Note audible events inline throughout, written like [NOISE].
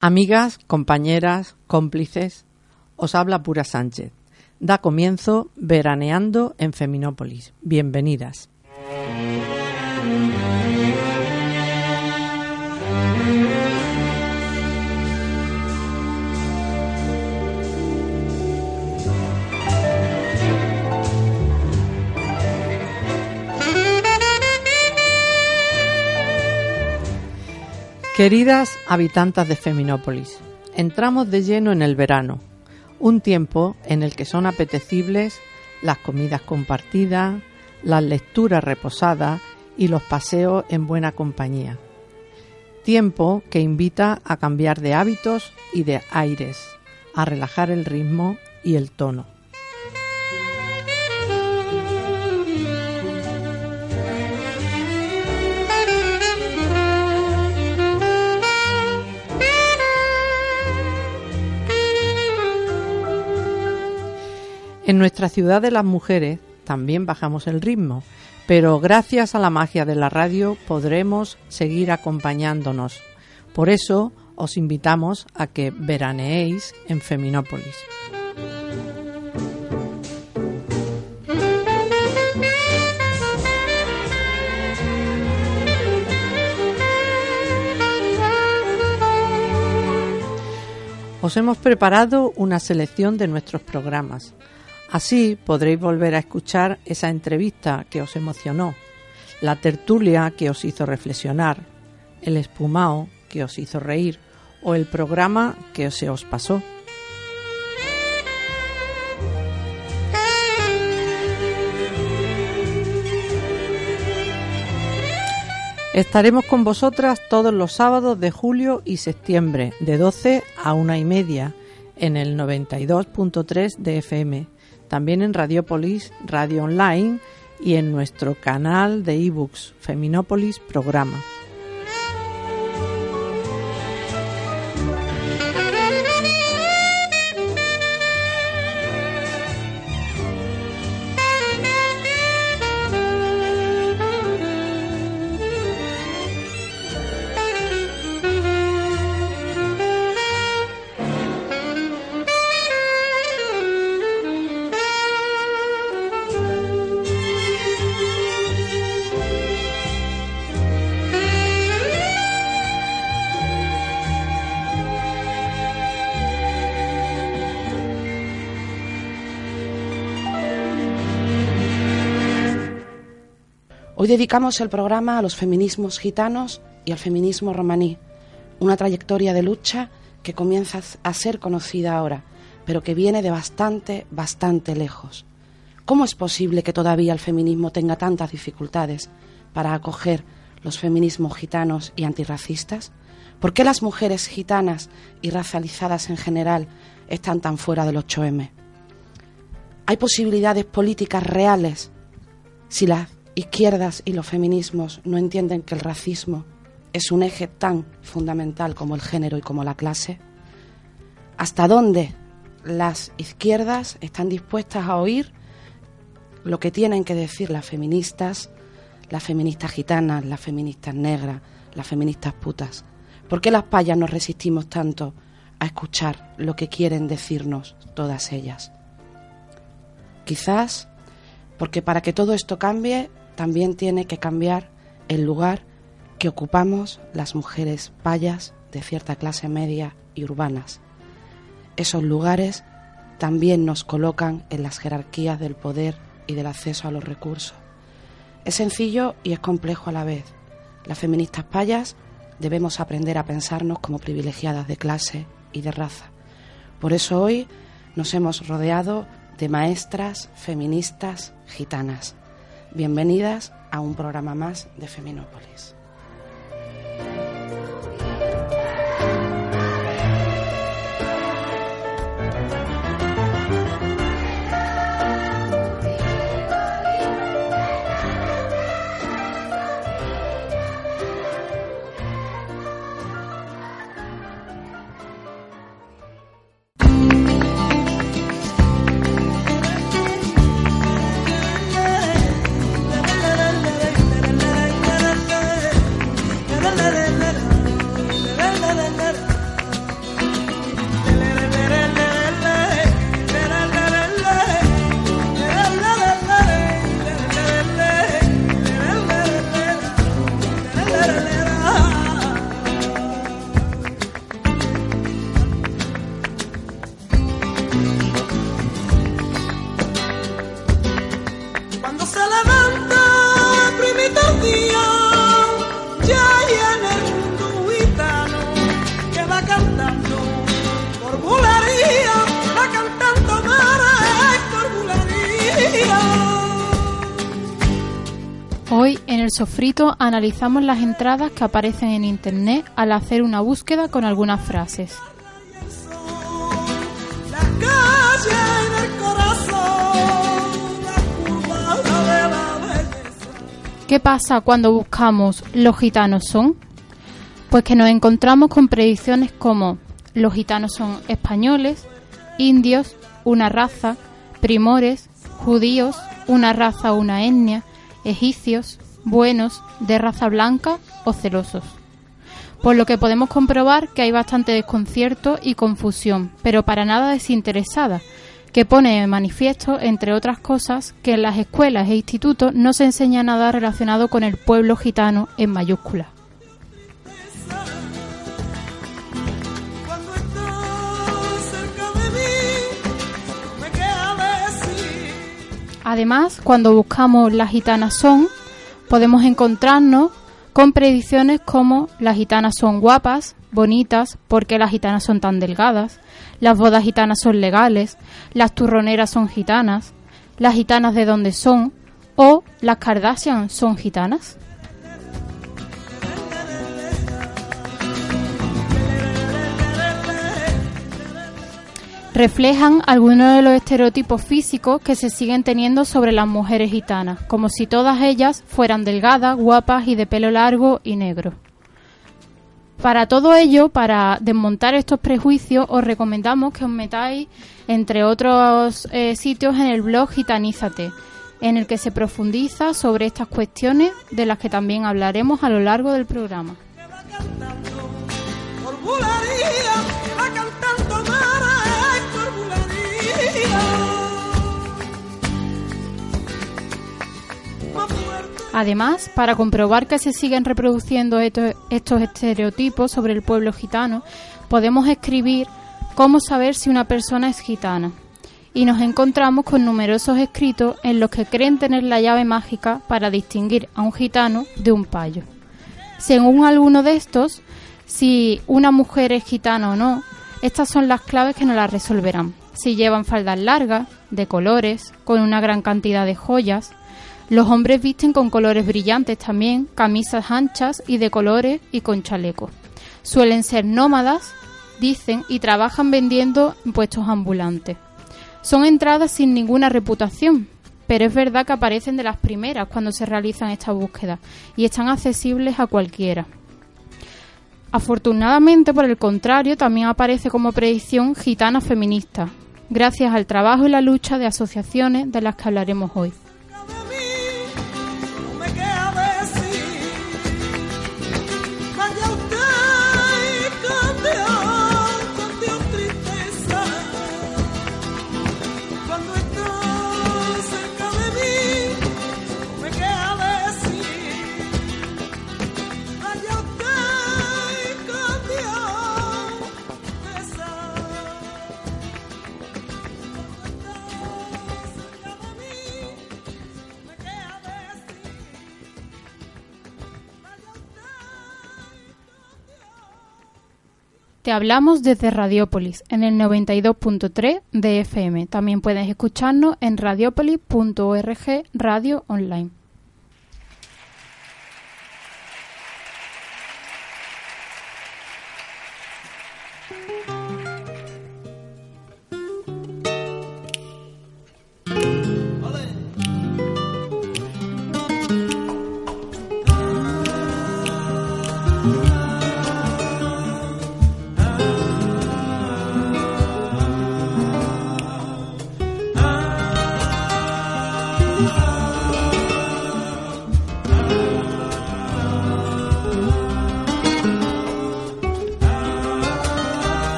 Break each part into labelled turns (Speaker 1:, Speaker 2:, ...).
Speaker 1: Amigas, compañeras, cómplices, os habla Pura Sánchez. Da comienzo Veraneando en Feminópolis. Bienvenidas. Queridas habitantes de Feminópolis, entramos de lleno en el verano, un tiempo en el que son apetecibles las comidas compartidas, las lecturas reposadas y los paseos en buena compañía. Tiempo que invita a cambiar de hábitos y de aires, a relajar el ritmo y el tono. En nuestra ciudad de las mujeres también bajamos el ritmo, pero gracias a la magia de la radio podremos seguir acompañándonos. Por eso os invitamos a que veraneéis en Feminópolis. Os hemos preparado una selección de nuestros programas Así podréis volver a escuchar esa entrevista que os emocionó, la tertulia que os hizo reflexionar, el espumao que os hizo reír o el programa que se os pasó. Estaremos con vosotras todos los sábados de julio y septiembre, de 12 a una y media, en el 92.3 de FM también en Radiopolis, Radio Online y en nuestro canal de ebooks Feminópolis Programa.
Speaker 2: Hoy dedicamos el programa a los feminismos gitanos y al feminismo romaní, una trayectoria de lucha que comienza a ser conocida ahora, pero que viene de bastante, bastante lejos. ¿Cómo es posible que todavía el feminismo tenga tantas dificultades para acoger los feminismos gitanos y antirracistas? ¿Por qué las mujeres gitanas y racializadas en general están tan fuera del 8M? ¿Hay posibilidades políticas reales si las izquierdas y los feminismos no entienden que el racismo es un eje tan fundamental como el género y como la clase? ¿Hasta dónde las izquierdas están dispuestas a oír lo que tienen que decir las feministas, las feministas gitanas, las feministas negras, las feministas putas? ¿Por qué las payas nos resistimos tanto a escuchar lo que quieren decirnos todas ellas? Quizás porque para que todo esto cambie también tiene que cambiar el lugar que ocupamos las mujeres payas de cierta clase media y urbanas. Esos lugares también nos colocan en las jerarquías del poder y del acceso a los recursos. Es sencillo y es complejo a la vez. Las feministas payas debemos aprender a pensarnos como privilegiadas de clase y de raza. Por eso hoy nos hemos rodeado de maestras feministas gitanas. Bienvenidas a un programa más de Feminópolis.
Speaker 3: Sofrito analizamos las entradas que aparecen en Internet al hacer una búsqueda con algunas frases. ¿Qué pasa cuando buscamos los gitanos son? Pues que nos encontramos con predicciones como los gitanos son españoles, indios, una raza, primores, judíos, una raza o una etnia, egipcios, buenos, de raza blanca o celosos. Por lo que podemos comprobar que hay bastante desconcierto y confusión, pero para nada desinteresada, que pone en manifiesto, entre otras cosas, que en las escuelas e institutos no se enseña nada relacionado con el pueblo gitano en mayúsculas. Además, cuando buscamos las gitanas son, podemos encontrarnos con predicciones como las gitanas son guapas, bonitas, porque las gitanas son tan delgadas, las bodas gitanas son legales, las turroneras son gitanas, las gitanas de dónde son o las Kardashian son gitanas. Reflejan algunos de los estereotipos físicos que se siguen teniendo sobre las mujeres gitanas, como si todas ellas fueran delgadas, guapas y de pelo largo y negro. Para todo ello, para desmontar estos prejuicios, os recomendamos que os metáis, entre otros eh, sitios, en el blog Gitanízate, en el que se profundiza sobre estas cuestiones de las que también hablaremos a lo largo del programa. Además, para comprobar que se siguen reproduciendo estos, estereotipos sobre el pueblo gitano, podemos escribir cómo saber si una persona es gitana. Y nos encontramos con numerosos escritos en los que creen tener la llave mágica para distinguir a un gitano de un payo. Según alguno de estos, si una mujer es gitana o no, estas son las claves que nos las resolverán. Si llevan faldas largas, de colores, con una gran cantidad de joyas, los hombres visten con colores brillantes también, camisas anchas y de colores y con chalecos. Suelen ser nómadas, dicen, y trabajan vendiendo puestos ambulantes. Son entradas sin ninguna reputación, pero es verdad que aparecen de las primeras cuando se realizan estas búsquedas y están accesibles a cualquiera. Afortunadamente, por el contrario, también aparece como predicción gitana feminista, gracias al trabajo y la lucha de asociaciones de las que hablaremos hoy. Hablamos desde Radiópolis en el 92.3 de FM. También puedes escucharnos en radiopolis.org radio online.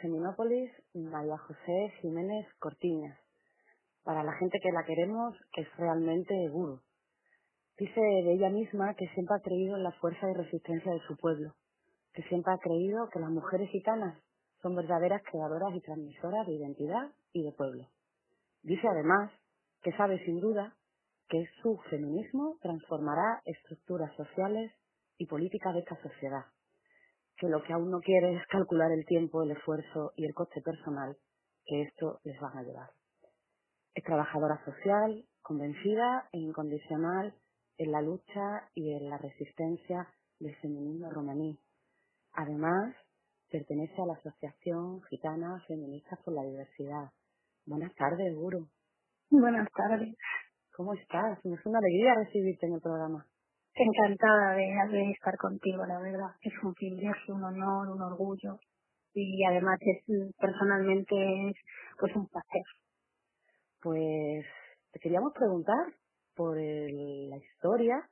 Speaker 4: Seminópolis María José Jiménez Cortiñas. Para la gente que la queremos, es realmente guru. Dice de ella misma que siempre ha creído en la fuerza y resistencia de su pueblo, que siempre ha creído que las mujeres gitanas son verdaderas creadoras y transmisoras de identidad y de pueblo. Dice además que sabe sin duda que su feminismo transformará estructuras sociales y políticas de esta sociedad, que lo que aún no quiere es calcular el tiempo, el esfuerzo y el coste personal que esto les va a llevar. Es trabajadora social, convencida e incondicional en la lucha y en la resistencia del feminismo romaní. Además, pertenece a la Asociación Gitana Feministas por la Diversidad. Buenas tardes, Guru.
Speaker 5: Buenas tardes.
Speaker 4: ¿Cómo estás? Es una alegría recibirte en el programa.
Speaker 5: Encantada de, estar contigo, la verdad. Es un privilegio, un honor, un orgullo. Y además es personalmente es pues un placer.
Speaker 4: Pues te queríamos preguntar por la historia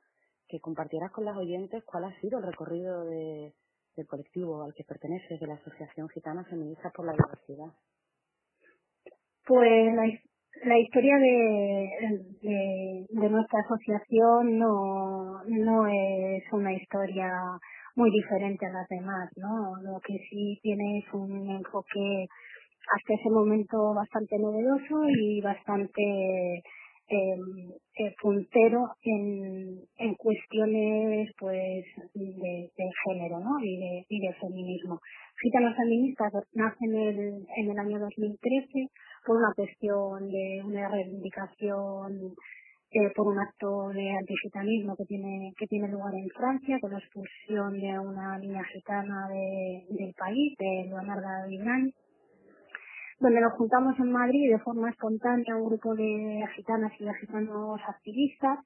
Speaker 4: que compartieras con las oyentes cuál ha sido el recorrido de, del colectivo al que perteneces, de la Asociación Gitana Feminista por la Diversidad.
Speaker 5: Pues la, la historia de, de, nuestra asociación no, no es una historia muy diferente a las demás, ¿no? Lo que sí tiene es un enfoque hasta ese momento bastante novedoso y bastante em, eh, puntero en, en cuestiones pues de, de género ¿no? y, de, y de feminismo. Gitanos feministas nace en el, en el año 2013 por una cuestión de una reivindicación eh, por un acto de antigitanismo que tiene que tiene lugar en Francia con la expulsión de una niña gitana de, del país, de Leonarda Vibrán, donde nos juntamos en Madrid de forma espontánea un grupo de gitanas y de gitanos activistas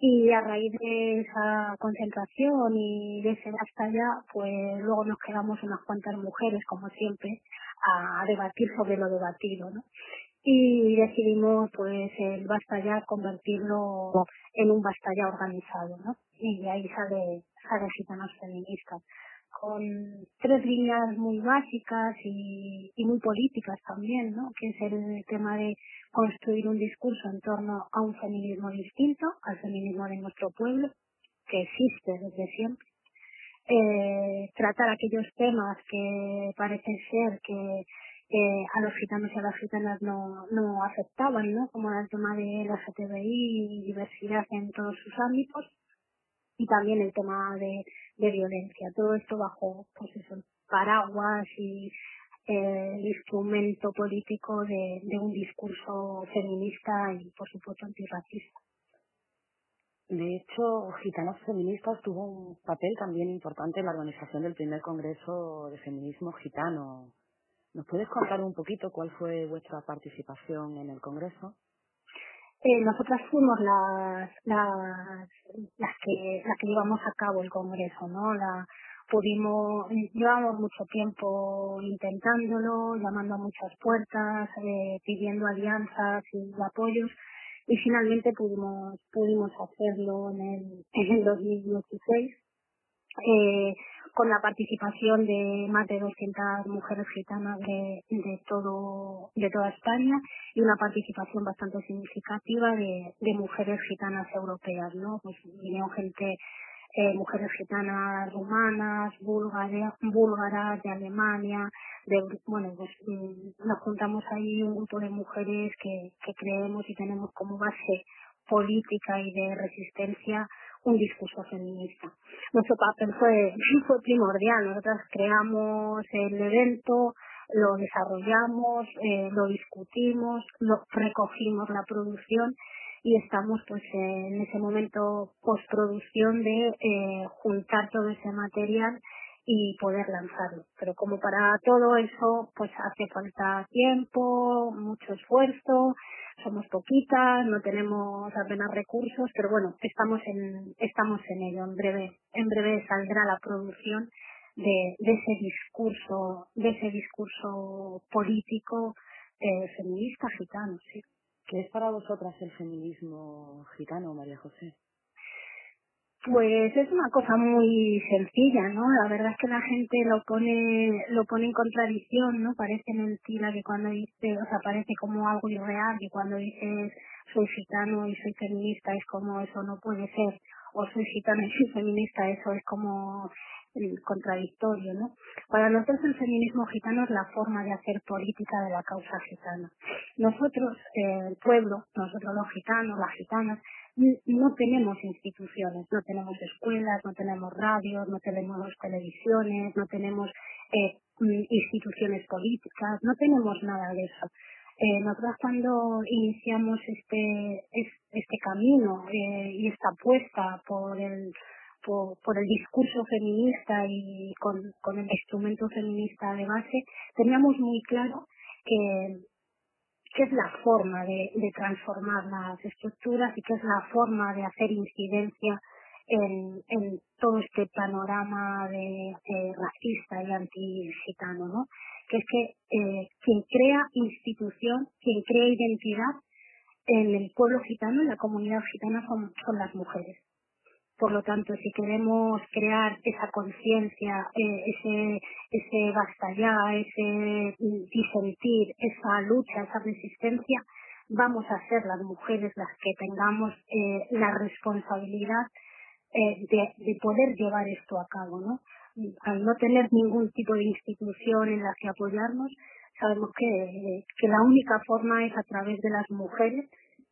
Speaker 5: y a raíz de esa concentración y de ese basta ya, pues luego nos quedamos unas cuantas mujeres, como siempre, a, debatir sobre lo debatido, ¿no? Y decidimos, pues, el basta ya convertirlo en un basta ya organizado, ¿no? Y ahí sale, sale Gitanas Feministas con tres líneas muy básicas y, y, muy políticas también, ¿no? Que es el tema de construir un discurso en torno a un feminismo distinto, al feminismo de nuestro pueblo, que existe desde siempre. Eh, tratar aquellos temas que parece ser que a los gitanos y a las gitanas no, no afectaban, ¿no? Como el tema de la LGTBI y diversidad en todos sus ámbitos y también el tema de, de violencia. Todo esto bajo, pues eso, paraguas y eh, el instrumento político de, de un discurso feminista y, por supuesto, antirracista.
Speaker 4: De hecho, Gitanos Feministas tuvo un papel también importante en la organización del primer Congreso de Feminismo Gitano. ¿Nos puedes contar un poquito cuál fue vuestra participación en el Congreso?
Speaker 5: Eh, nosotras fuimos las, las, las que, las que llevamos a cabo el congreso, ¿no? La, pudimos, llevamos mucho tiempo intentándolo, llamando a muchas puertas, eh, pidiendo alianzas y apoyos, y finalmente pudimos, pudimos hacerlo en el, en el 2016. Eh, con la participación de más de 200 mujeres gitanas de, de todo de toda España y una participación bastante significativa de, de mujeres gitanas europeas, ¿no? Pues vinieron gente eh, mujeres gitanas rumanas, búlgaras, búlgaras de Alemania, de, bueno, pues mm, nos juntamos ahí un grupo de mujeres que, que creemos y tenemos como base política y de resistencia un discurso feminista. Nuestro papel fue, [LAUGHS] fue primordial. Nosotras creamos el evento, lo desarrollamos, eh, lo discutimos, lo recogimos la producción y estamos pues en ese momento postproducción de eh, juntar todo ese material y poder lanzarlo. Pero como para todo eso, pues hace falta tiempo, mucho esfuerzo, somos poquitas, no tenemos apenas recursos, pero bueno, estamos en, estamos en ello. En breve, en breve saldrá la producción de, de ese discurso, de ese discurso político eh, feminista gitano, sí.
Speaker 4: ¿Qué es para vosotras el feminismo gitano, María José?
Speaker 5: Pues es una cosa muy sencilla, ¿no? La verdad es que la gente lo pone, lo pone en contradicción, ¿no? Parece mentira que cuando dice, o sea, parece como algo irreal, que cuando dices soy gitano y soy feminista es como eso no puede ser, o soy gitano y soy feminista, eso es como contradictorio, ¿no? Para nosotros el feminismo gitano es la forma de hacer política de la causa gitana. Nosotros, eh, el pueblo, nosotros los gitanos, las gitanas, no tenemos instituciones, no tenemos escuelas, no tenemos radios, no tenemos televisiones, no tenemos eh, instituciones políticas, no tenemos nada de eso. Eh, nosotros cuando iniciamos este este camino eh, y esta apuesta por el por, el discurso feminista y con, con el instrumento feminista de base, teníamos muy claro que, que es la forma de, transformar las estructuras y que es la forma de hacer incidencia en, todo este panorama de, racista y anti-gitano, ¿no? Que es que eh, quien crea institución, quien crea identidad en el pueblo gitano, en la comunidad gitana, son las mujeres. Por lo tanto, si queremos crear esa conciencia, eh, ese, ese basta ya, ese disentir, esa lucha, esa resistencia, vamos a ser las mujeres las que tengamos eh, la responsabilidad eh, de, de, poder llevar esto a cabo, ¿no? Al no tener ningún tipo de institución en la que apoyarnos, sabemos que, que la única forma es a través de las mujeres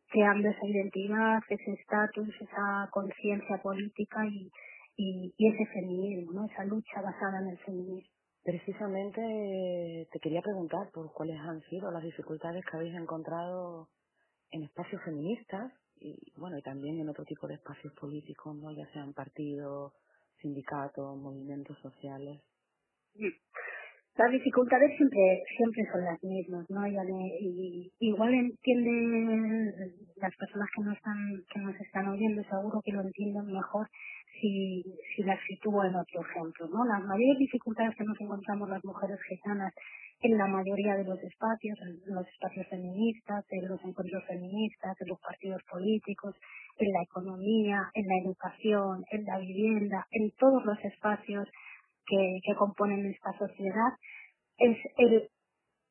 Speaker 5: creando esa identidad, ese estatus, esa conciencia política y, y, ese feminismo, ¿no? esa lucha basada en el feminismo.
Speaker 2: Precisamente te quería preguntar por cuáles han sido las dificultades que habéis encontrado en espacios feministas y bueno y también en otro tipo de espacios políticos, no ya sean partidos, sindicatos, movimientos sociales.
Speaker 5: Mm las dificultades siempre siempre son las mismas no y, igual entienden las personas que nos están que nos están oyendo seguro que lo entienden mejor si si las sitúo en otro ejemplo no las mayores dificultades que nos encontramos las mujeres gitanas en la mayoría de los espacios en los espacios feministas en los encuentros feministas en los partidos políticos en la economía en la educación en la vivienda en todos los espacios que, componen esta sociedad es el,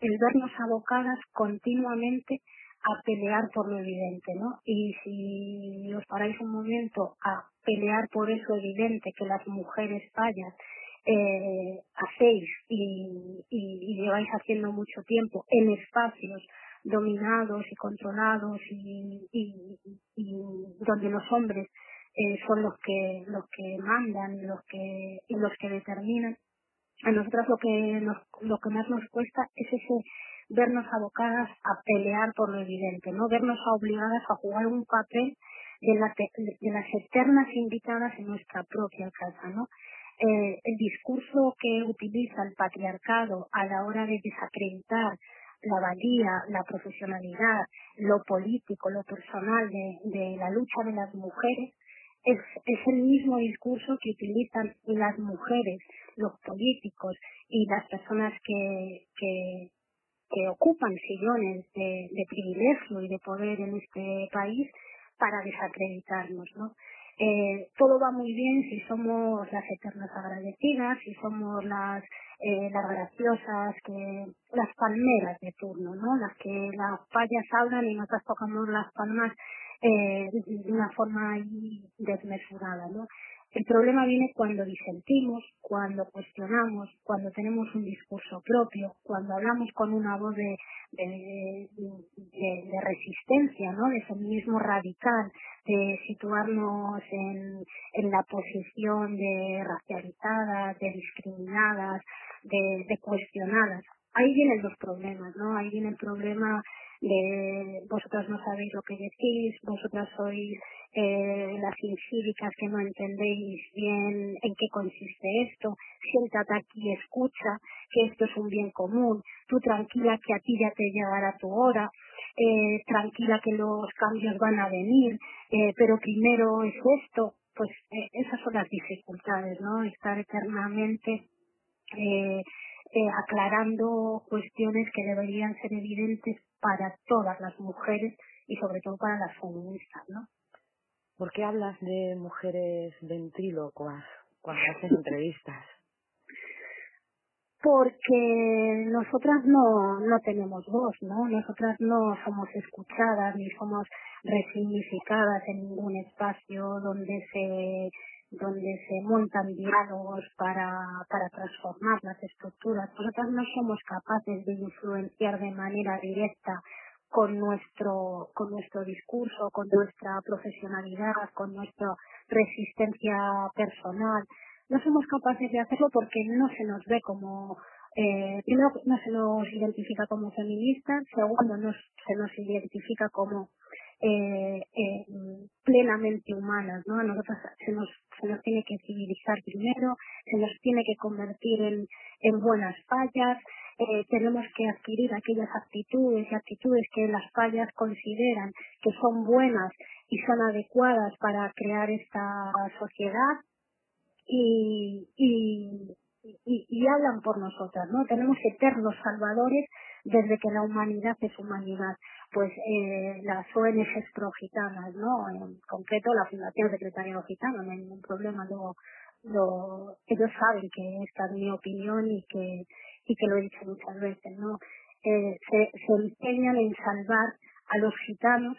Speaker 5: el vernos abocadas continuamente a pelear por lo evidente, ¿no? Y si os paráis un momento a pelear por eso evidente que las mujeres fallas eh, hacéis y, lleváis haciendo mucho tiempo en espacios dominados y controlados y, y donde los hombres eh, son los que los que mandan los que los que determinan a nosotras lo que nos, lo que más nos cuesta es ese vernos abocadas a pelear por lo evidente, no vernos obligadas a jugar un papel de, de las eternas invitadas en nuestra propia casa, ¿no? Eh, el discurso que utiliza el patriarcado a la hora de desacreditar la valía, la profesionalidad, lo político, lo personal de, de la lucha de las mujeres, es, es el mismo discurso que utilizan las mujeres, los políticos y las personas que, que, que ocupan sillones de, de privilegio y de poder en este país para desacreditarnos, ¿no? Eh, todo va muy bien si somos las eternas agradecidas, si somos las, eh, las graciosas, que, las palmeras de turno, ¿no? Las que las payas hablan y nosotras tocamos las palmas eh, de una forma desmesurada, ¿no? El problema viene cuando disentimos, cuando cuestionamos, cuando tenemos un discurso propio, cuando hablamos con una voz de, de, de, resistencia, ¿no? De feminismo radical, de situarnos en, en la posición de racializadas, de discriminadas, de, de cuestionadas. Ahí vienen los problemas, ¿no? Ahí viene el problema de vosotras no sabéis lo que decís, vosotras sois eh, las incívicas que no entendéis bien en qué consiste esto, siéntate aquí escucha que esto es un bien común, tú tranquila que a ti ya te llegará tu hora, eh, tranquila que los cambios van a venir, eh, pero primero es esto, pues eh, esas son las dificultades, ¿no? Estar eternamente eh, eh, aclarando cuestiones que deberían ser evidentes para todas las mujeres y sobre todo para las feministas, ¿no?
Speaker 2: ¿Por qué hablas de mujeres ventrílocuas cuando [LAUGHS] haces entrevistas?
Speaker 5: Porque nosotras no, no tenemos voz, ¿no? Nosotras no somos escuchadas ni somos resignificadas en ningún espacio donde se donde se montan diálogos para, para transformar las estructuras. Nosotras no somos capaces de influenciar de manera directa con nuestro, con nuestro discurso, con nuestra profesionalidad, con nuestra resistencia personal. No somos capaces de hacerlo porque no se nos ve como, eh, primero no se nos identifica como feministas, segundo no se nos identifica como eh, eh, plenamente humanas, ¿no? A nosotros se nos, se nos tiene que civilizar primero, se nos tiene que convertir en, en buenas fallas, eh, tenemos que adquirir aquellas actitudes y actitudes que las fallas consideran que son buenas y son adecuadas para crear esta sociedad y, y, y, y hablan por nosotras, ¿no? Tenemos eternos salvadores desde que la humanidad es humanidad pues eh, las ONGs pro-gitanas, ¿no? En concreto la Fundación Secretario Gitano, no hay ningún problema, luego lo, ellos saben que esta es mi opinión y que, y que lo he dicho muchas veces, ¿no? Eh, se, se empeñan en salvar a los gitanos,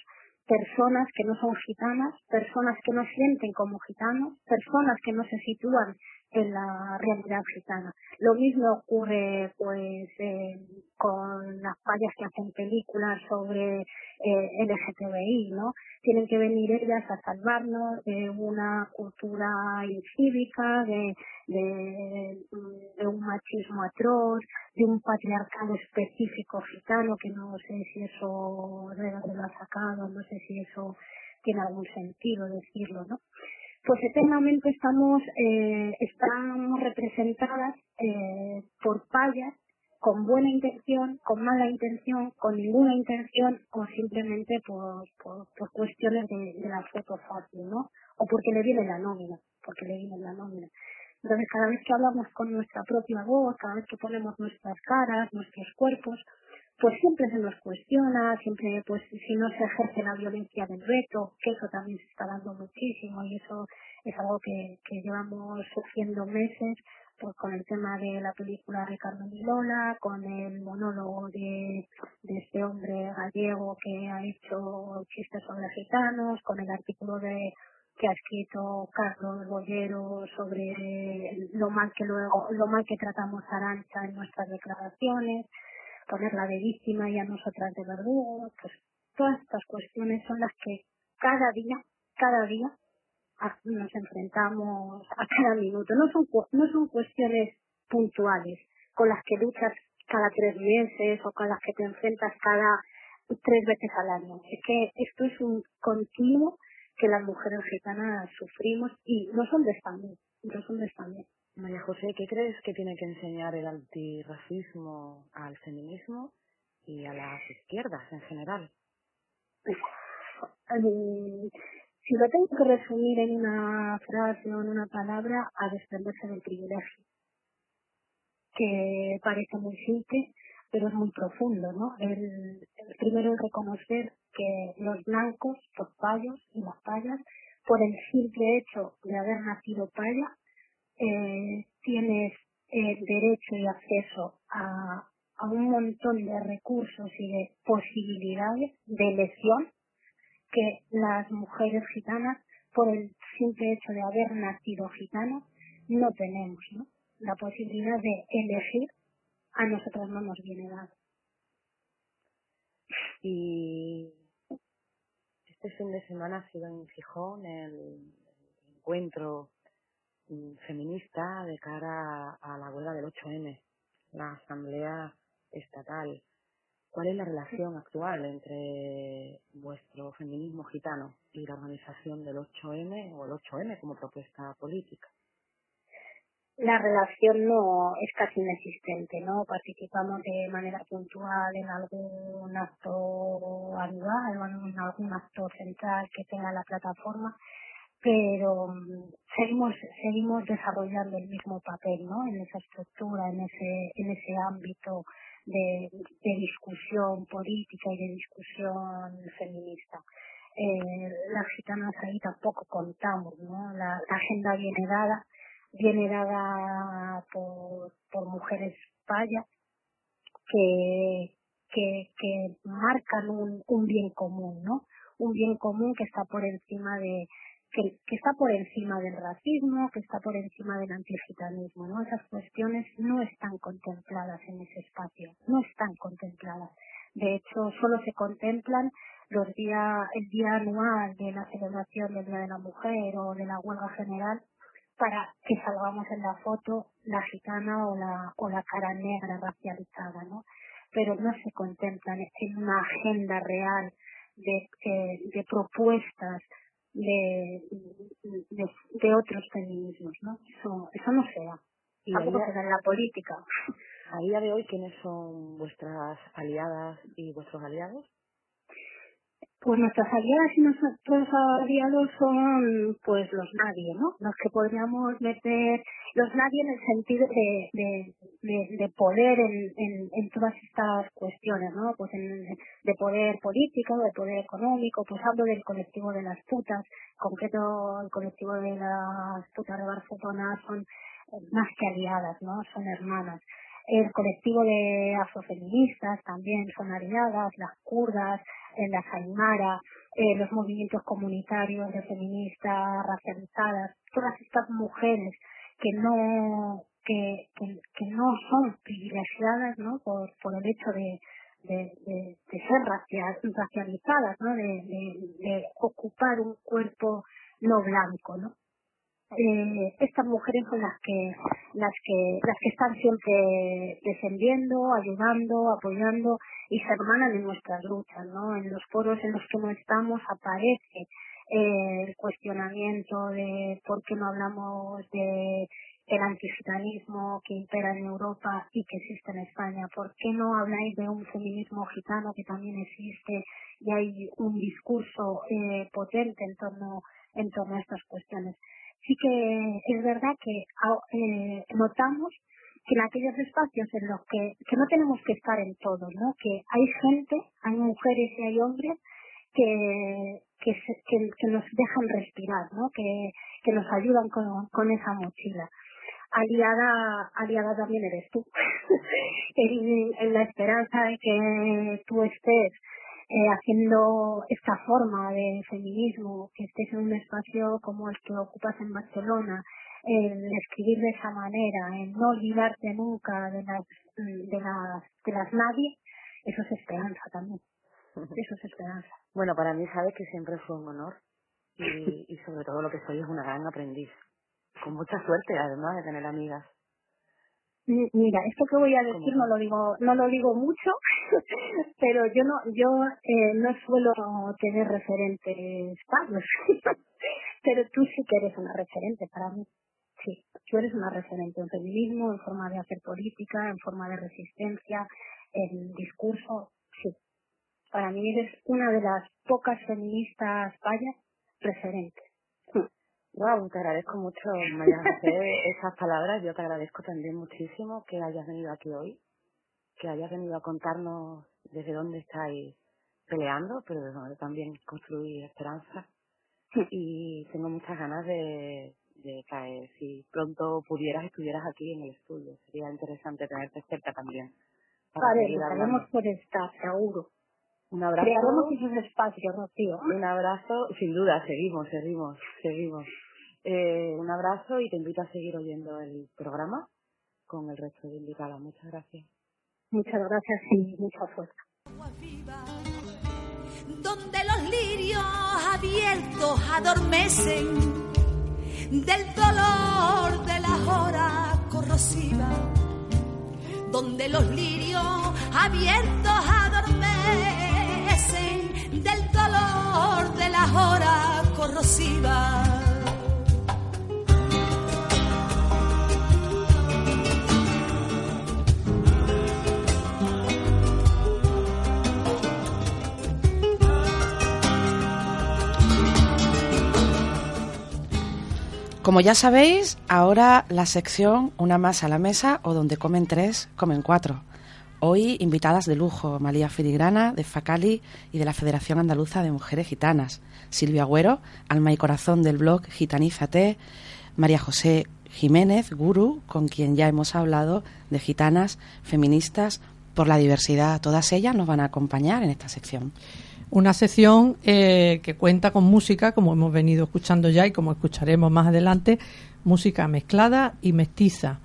Speaker 5: personas que no son gitanas, personas que no sienten como gitanos, personas que no se sitúan en la realidad gitana. Lo mismo ocurre pues con las fallas que hacen películas sobre eh, LGTBI, ¿no? Tienen que venir ellas a salvarnos de una cultura incívica, de, de, machismo atroz, de un patriarcado específico gitano, que no sé si eso de dónde lo ha sacado, no sé si eso tiene algún sentido decirlo, ¿no? pues eternamente estamos, eh, representadas eh, por payas con buena intención, con mala intención, con ninguna intención o simplemente por, por, por cuestiones de, de, la foto fácil, ¿no? O porque le viene la nómina, porque le viene la nómina. Entonces cada vez que hablamos con nuestra propia voz, cada vez que ponemos nuestras caras, nuestros cuerpos, pues siempre se nos cuestiona, siempre pues si no se ejerce la violencia del reto, que eso también se está dando muchísimo y eso es algo que, que llevamos sufriendo meses pues con el tema de la película de Carmen y Lola, con el monólogo de, de este hombre gallego que ha hecho chistes sobre gitanos, con el artículo de que ha escrito Carlos Bollero sobre lo mal que luego, lo mal que tratamos a Arancha en nuestras declaraciones, ponerla de víctima y a nosotras de verdugo, pues todas estas cuestiones son las que cada día, cada día nos enfrentamos a cada minuto. No son, no son cuestiones puntuales con las que luchas cada tres meses o con las que te enfrentas cada tres veces al año. Es que esto es un continuo que las mujeres gitanas sufrimos y no son de España, no son de España.
Speaker 2: María José, ¿qué crees que tiene que enseñar el antirracismo al feminismo y a las izquierdas en general?
Speaker 5: si lo tengo que resumir en una frase o en una palabra, a desprenderse del privilegio, que parece muy simple, pero es muy profundo, ¿no? El, el primero es reconocer que los blancos, los payos y las payas, por el simple hecho de haber nacido paya, eh, tienes el derecho y acceso a, a un montón de recursos y de posibilidades de elección que las mujeres gitanas, por el simple hecho de haber nacido gitanas, no tenemos, ¿no? La posibilidad de elegir a nosotros no nos viene dado.
Speaker 2: Y este fin de semana ha sido en Gijón el encuentro feminista de cara a la huelga del 8M, la asamblea estatal. ¿Cuál es la relación actual entre vuestro feminismo gitano y la organización del 8M o el 8M como propuesta política?
Speaker 5: La relación no es casi inexistente, ¿no? Participamos de manera puntual en algún acto anual o en algún acto central que tenga la plataforma, pero mm, seguimos seguimos desarrollando el mismo papel no en esa estructura en ese en ese ámbito de, de discusión política y de discusión feminista eh, las gitanas ahí tampoco contamos, ¿no? La, agenda viene dada, viene dada por, por mujeres payas que, que, que marcan un, un bien común, ¿no? Un bien común que está por encima de, que, que, está por encima del racismo, que está por encima del antigitanismo, ¿no? Esas cuestiones no están contempladas en ese espacio, no están contempladas. De hecho, solo se contemplan los días, el día anual de la celebración del Día de la Mujer o de la huelga general para que salgamos en la foto la gitana o la, o la cara negra racializada, ¿no? Pero no se contemplan en una agenda real de, eh, de propuestas de, de, de, otros feminismos, ¿no? Eso, eso no sea. Y tampoco se da en la política.
Speaker 2: A día de hoy, ¿quiénes son vuestras aliadas y vuestros aliados?
Speaker 5: Pues nuestras aliadas y nuestros aliados son pues los nadie, ¿no? Los que podríamos meter los nadie en el sentido de, de, de, poder en, en, en, todas estas cuestiones, ¿no? Pues en, de poder político, de poder económico, pues hablo del colectivo de las putas, concreto el colectivo de las putas de Barcelona son más que aliadas, ¿no? Son hermanas. El colectivo de afrofeministas también son aliadas, las kurdas, en la Jaimara, eh, los movimientos comunitarios de feministas racializadas, todas estas mujeres que no que, que, no son privilegiadas ¿no? por, por el hecho de, de, de, ser racializadas, ¿no? De, de, ocupar un cuerpo no blanco, ¿no? Eh, estas mujeres son las que las que las que están siempre defendiendo, ayudando, apoyando y se hermanan en nuestras luchas, ¿no? En los foros en los que no estamos aparece eh, el cuestionamiento de por qué no hablamos de el antigitanismo que impera en Europa y que existe en España, por qué no habláis de un feminismo gitano que también existe y hay un discurso eh, potente en torno en torno a estas cuestiones sí que es verdad que ah, eh, notamos que en aquellos espacios en los que, que no tenemos que estar en todos, ¿no? Que hay gente, hay mujeres y hay hombres que, que, que, nos dejan respirar, ¿no? Que, que nos ayudan con, con esa mochila. Aliada, aliada también eres tú. [LAUGHS] en, en la esperanza de que tú estés eh, haciendo esta forma de feminismo, que estés en un espacio como el que ocupas en Barcelona, el escribir de esa manera, el no olvidarte nunca de las, de las, de las nadie, eso es esperanza también. [LAUGHS] Eso es esperanza.
Speaker 2: Bueno, para mí sabes que siempre fue un honor y, y sobre todo lo que soy es una gran aprendiz. Con mucha suerte además de tener amigas.
Speaker 5: Mira, esto que voy a decir no lo digo, no lo digo mucho, [LAUGHS] pero yo no, yo eh, no suelo tener referentes pagos, [LAUGHS] pero tú sí que eres una referente para mí. Sí, tú eres una referente en feminismo, en forma de hacer política, en forma de resistencia, en discurso, sí. Para mí eres una de las pocas feministas payas referentes.
Speaker 2: Wow, te agradezco mucho, María José, esas palabras. Yo te agradezco también muchísimo que hayas venido aquí hoy, que hayas venido a contarnos desde dónde estáis peleando, pero desde dónde también construir esperanza. Y tengo muchas ganas de, de caer. Si pronto pudieras, estuvieras aquí en el estudio. Sería interesante tenerte cerca también.
Speaker 5: Vale, estaremos por estar, seguro.
Speaker 2: Un abrazo.
Speaker 5: Crearemos esos espacios, Rocío.
Speaker 2: Un abrazo, sin duda, seguimos, seguimos, seguimos. Eh, un abrazo y te invito a seguir oyendo el programa con el resto de invitadas. Muchas gracias.
Speaker 5: Muchas gracias y mucha fuerza.
Speaker 6: Donde los lirios abiertos adormecen del dolor de las horas corrosivas. Donde los lirios abiertos adormecen del dolor de las horas corrosivas.
Speaker 2: Como ya sabéis, ahora la sección Una más a la mesa o donde comen tres, comen cuatro. Hoy invitadas de lujo, María Filigrana de Facali y de la Federación Andaluza de Mujeres Gitanas. Silvia Agüero, alma y corazón del blog Gitanízate, María José Jiménez, guru, con quien ya hemos hablado de gitanas, feministas, por la diversidad. Todas ellas nos van a acompañar en esta sección.
Speaker 1: Una sección eh, que cuenta con música, como hemos venido escuchando ya y como escucharemos más adelante, música mezclada y mestiza.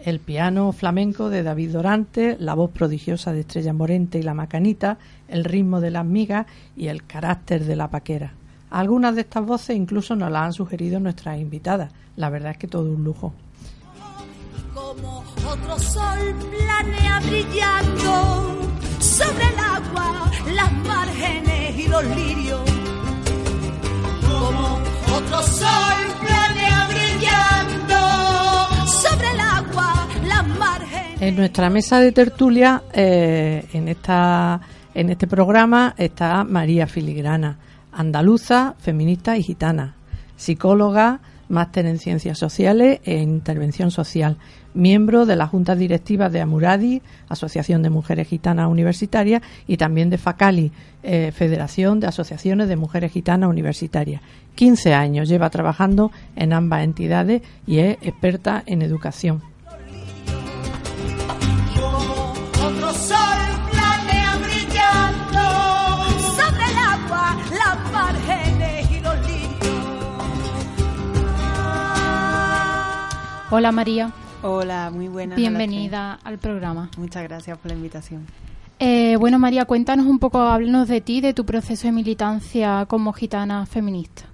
Speaker 1: El piano flamenco de David Dorante, la voz prodigiosa de Estrella Morente y la Macanita, el ritmo de las migas y el carácter de la paquera. Algunas de estas voces incluso nos las han sugerido nuestras invitadas. La verdad es que todo un lujo.
Speaker 6: Como otro sol planea brillando sobre el agua, las márgenes y los lirios. Como otro sol planea brillando sobre el agua, las márgenes.
Speaker 1: En nuestra mesa de tertulia, eh, en, esta, en este programa, está María Filigrana, andaluza, feminista y gitana, psicóloga, máster en Ciencias Sociales e Intervención Social, miembro de la Junta Directiva de Amuradi, Asociación de Mujeres Gitanas Universitarias, y también de FACALI, eh, Federación de Asociaciones de Mujeres Gitanas Universitarias. 15 años lleva trabajando en ambas entidades y es experta en educación.
Speaker 3: Hola María,
Speaker 7: Hola, muy buenas.
Speaker 3: bienvenida al programa.
Speaker 7: Muchas gracias por la invitación.
Speaker 3: Eh, bueno María, cuéntanos un poco, háblanos de ti, de tu proceso de militancia como gitana feminista.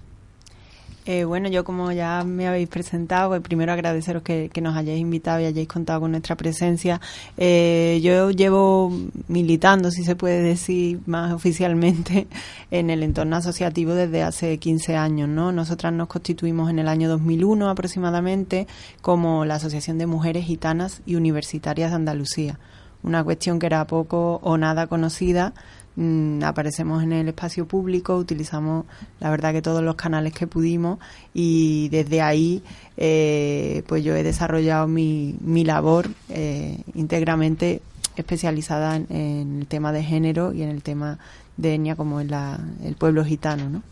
Speaker 7: Eh, bueno, yo como ya me habéis presentado, pues primero agradeceros que, nos hayáis invitado y hayáis contado con nuestra presencia. Eh, yo llevo militando, si se puede decir más oficialmente, [LAUGHS] en el entorno asociativo desde hace 15 años. ¿no? Nosotras nos constituimos en el año 2001 aproximadamente como la Asociación de Mujeres Gitanas y Universitarias de Andalucía. Una cuestión que era poco o nada conocida mm, aparecemos en el espacio público, utilizamos la verdad que todos los canales que pudimos y desde ahí eh, pues yo he desarrollado mi, mi labor eh, íntegramente especializada en, en el tema de género y en el tema de etnia como en la, el pueblo gitano, ¿no?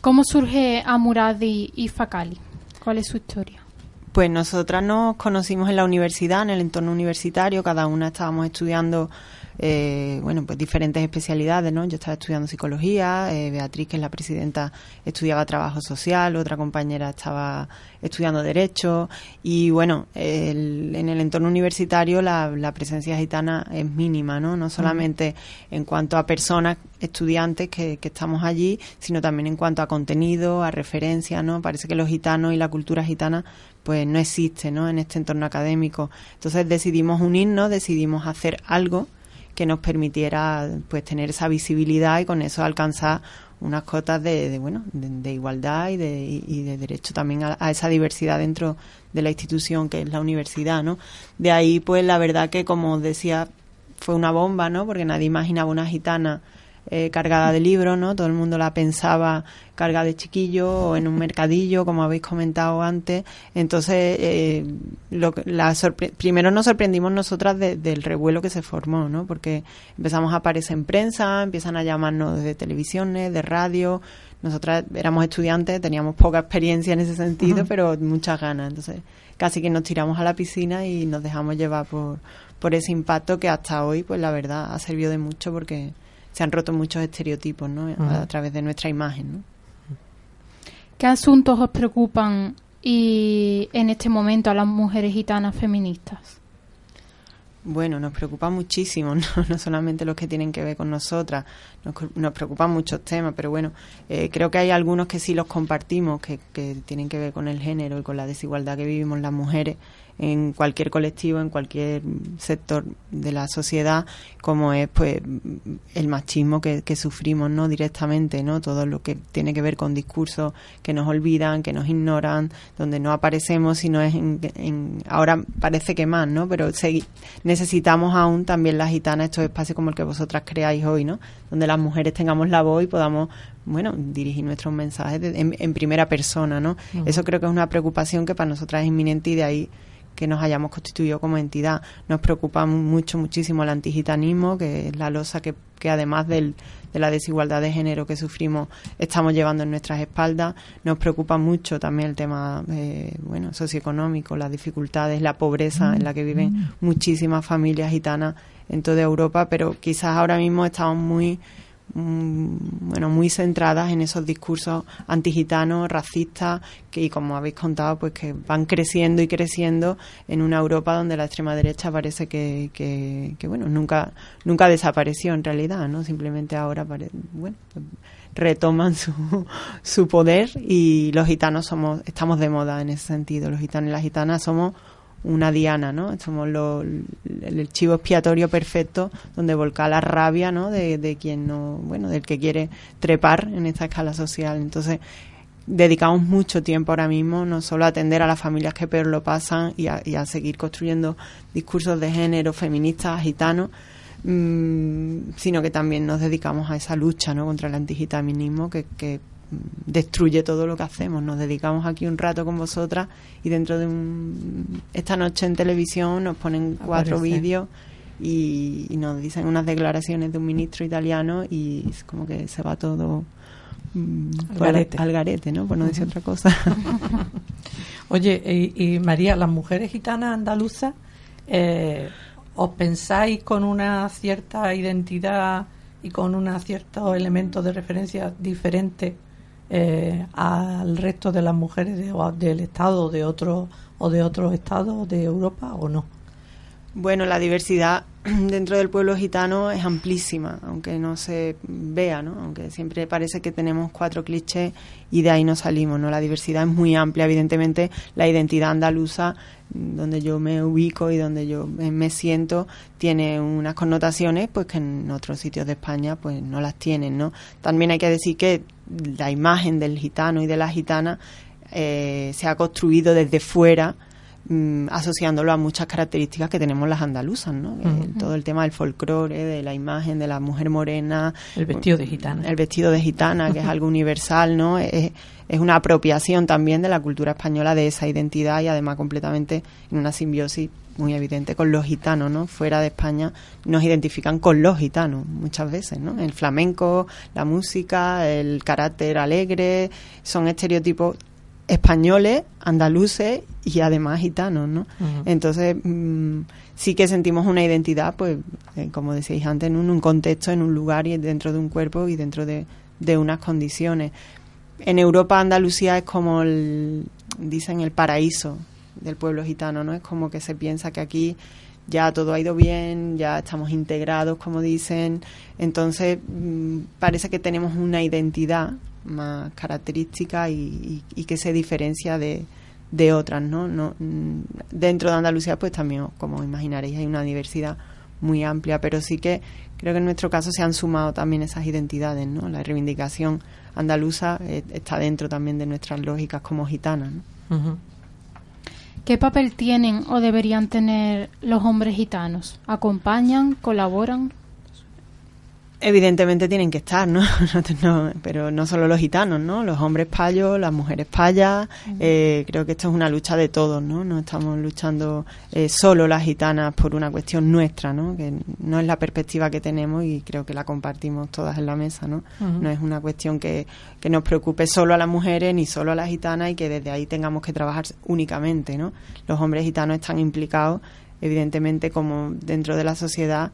Speaker 3: ¿Cómo surge Amuradi y Fakali? ¿Cuál es su historia?
Speaker 7: Pues nosotras nos conocimos en la universidad, en el entorno universitario, cada una estábamos estudiando eh, bueno, pues diferentes especialidades, ¿no? Yo estaba estudiando psicología, eh, Beatriz, que es la presidenta, estudiaba trabajo social, otra compañera estaba estudiando derecho y bueno, el- en el entorno universitario la, la presencia gitana es mínima, ¿no? No solamente en cuanto a personas, estudiantes que, que estamos allí, sino también en cuanto a contenido, a referencia, ¿no? Parece que los gitanos y la cultura gitana pues no existe, ¿no? En este entorno académico. Entonces decidimos unirnos, decidimos hacer algo que nos permitiera pues tener esa visibilidad y con eso alcanzar unas cotas de, de, bueno de, igualdad y de, y de derecho también a, a esa diversidad dentro de la institución que es la universidad no de ahí pues la verdad que como decía fue una bomba no porque nadie imaginaba una gitana eh, cargada de libros, ¿no? Todo el mundo la pensaba cargada de chiquillo o en un mercadillo, como habéis comentado antes. Entonces, eh, lo, la primero nos sorprendimos nosotras de- del revuelo que se formó, ¿no? Porque empezamos a aparecer en prensa, empiezan a llamarnos de televisiones, de radio. Nosotras éramos estudiantes, teníamos poca experiencia en ese sentido, pero muchas ganas. Entonces, casi que nos tiramos a la piscina y nos dejamos llevar por, por ese impacto que hasta hoy, pues la verdad, ha servido de mucho porque se han roto muchos estereotipos, ¿no? A, a través de nuestra imagen, ¿no?
Speaker 3: ¿Qué asuntos os preocupan y en este momento a las mujeres gitanas feministas?
Speaker 7: Bueno, nos preocupa muchísimo, [LAUGHS] ¿no? no solamente los que tienen que ver con nosotras, nos, nos preocupan muchos temas, pero bueno, eh, creo que hay algunos que sí los compartimos, que, que tienen que ver con el género y con la desigualdad que vivimos las mujeres en cualquier colectivo, en cualquier sector de la sociedad, como es pues el machismo que, que sufrimos no directamente, no todo lo que tiene que ver con discursos que nos olvidan, que nos ignoran, donde no aparecemos, sino es en, en- ahora parece que más, ¿no? Pero necesitamos aún también las gitanas estos espacios como el que vosotras creáis hoy, ¿no? Donde las mujeres tengamos la voz y podamos bueno, dirigir nuestros mensajes de- en, en primera persona, ¿no? Eso creo que es una preocupación que para nosotras es inminente y de ahí que nos hayamos constituido como entidad. Nos preocupa mucho, muchísimo el antigitanismo, que es la losa que, que además del, de la desigualdad de género que sufrimos estamos llevando en nuestras espaldas. Nos preocupa mucho también el tema eh, bueno socioeconómico, las dificultades, la pobreza en la que viven muchísimas familias gitanas en toda Europa, pero quizás ahora mismo estamos muy Mm, bueno, muy centradas en esos discursos antigitanos, racistas, que, y como habéis contado, pues que van creciendo y creciendo en una Europa donde la extrema derecha parece que, que, bueno, nunca, nunca desapareció en realidad, ¿no? Simplemente ahora, bueno, retoman su, su poder y los gitanos somos, estamos de moda en ese sentido. Los gitanos y las gitanas somos una diana, ¿no? Somos el chivo expiatorio perfecto donde volca la rabia, ¿no? De, quien no, bueno, del que quiere trepar en esta escala social. Entonces, dedicamos mucho tiempo ahora mismo no solo a atender a las familias que peor lo pasan y a, seguir construyendo discursos de género feministas, gitanos, mm, sino que también nos dedicamos a esa lucha, ¿no? Contra el antigitaminismo que, que destruye todo lo que hacemos. Nos dedicamos aquí un rato con vosotras y dentro de un, esta noche en televisión nos ponen cuatro vídeos y, nos dicen unas declaraciones de un ministro italiano y es como que se va todo mm, al, garete. ¿no? Por no decir otra cosa. [LAUGHS]
Speaker 1: Oye, y, María, las mujeres gitanas andaluzas, eh, ¿os pensáis con una cierta identidad y con un cierto elemento de referencia diferente eh, al resto de las mujeres del Estado de otro, o de otros estados de Europa o no?
Speaker 7: Bueno, la diversidad [CLEARS THROAT] dentro del pueblo gitano es amplísima, aunque no se vea, ¿no? Aunque siempre parece que tenemos cuatro clichés y de ahí no salimos, ¿no? La diversidad es muy amplia, evidentemente la identidad andaluza donde yo me ubico y donde yo me siento tiene unas connotaciones pues que en otros sitios de España pues no las tienen, ¿no? También hay que decir que la imagen del gitano y de la gitana eh, se ha construido desde fuera mm, asociándolo a muchas características que tenemos las andaluzas, ¿no? todo el tema del folclore, de la imagen de la mujer morena.
Speaker 1: El vestido de gitana.
Speaker 7: El vestido de gitana, que es algo universal, ¿no? Es, es una apropiación también de la cultura española de esa identidad y además completamente en una simbiosis muy evidente con los gitanos, ¿no? Fuera de España nos identifican con los gitanos muchas veces, ¿no? El flamenco, la música, el carácter alegre, son estereotipos españoles, andaluces y además gitanos, ¿no? Entonces mm, sí que sentimos una identidad, pues, eh, como decíais antes, en un, contexto, en un lugar y dentro de un cuerpo y dentro de, de unas condiciones. En Europa Andalucía es como el, dicen el paraíso del pueblo gitano, ¿no? Es como que se piensa que aquí ya todo ha ido bien, ya estamos integrados, como dicen. Entonces, mm, parece que tenemos una identidad más característica y, que se diferencia de, de otras, ¿no? ¿no? Mm, dentro de Andalucía, pues también, como imaginaréis, hay una diversidad muy amplia, pero sí que creo que en nuestro caso se han sumado también esas identidades, ¿no? La reivindicación andaluza eh, está dentro también de nuestras lógicas como gitanas, ¿no?
Speaker 3: ¿Qué papel tienen o deberían tener los hombres gitanos? ¿Acompañan? ¿Colaboran?
Speaker 7: Evidentemente tienen que estar, [LAUGHS] ¿no? Pero no solo los gitanos, ¿no? Los hombres payos, las mujeres payas. Eh, creo que esto es una lucha de todos, ¿no? No estamos luchando eh, solo las gitanas por una cuestión nuestra, ¿no? Que no es la perspectiva que tenemos y creo que la compartimos todas en la mesa, ¿no? No es una cuestión que, que nos preocupe solo a las mujeres ni solo a las gitanas y que desde ahí tengamos que trabajar únicamente, ¿no? Los hombres gitanos están implicados, evidentemente, como dentro de la sociedad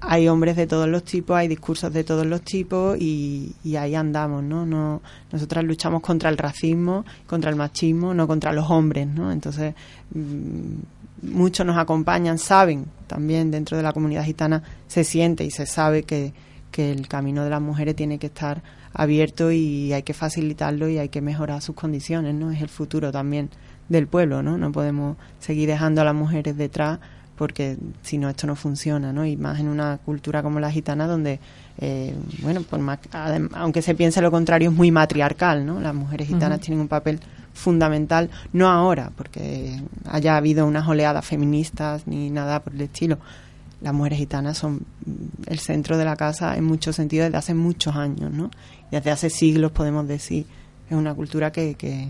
Speaker 7: hay hombres de todos los tipos, hay discursos de todos los tipos y, ahí andamos, ¿no? ¿no? Nosotras luchamos contra el racismo, contra el machismo, no contra los hombres, ¿no? Entonces, mm, muchos nos acompañan, saben también dentro de la comunidad gitana, se siente y se sabe que, que el camino de las mujeres tiene que estar abierto y hay que facilitarlo y hay que mejorar sus condiciones, ¿no? Es el futuro también del pueblo, ¿no? No podemos seguir dejando a las mujeres detrás porque si no esto no funciona, ¿no? Y más en una cultura como la gitana donde, eh, bueno, por más, aunque se piense lo contrario, es muy matriarcal, ¿no? Las mujeres gitanas tienen un papel fundamental, no ahora, porque haya habido unas oleadas feministas ni nada por el estilo. Las mujeres gitanas son el centro de la casa en muchos sentidos desde hace muchos años, ¿no? Desde hace siglos podemos decir. Es una cultura que, que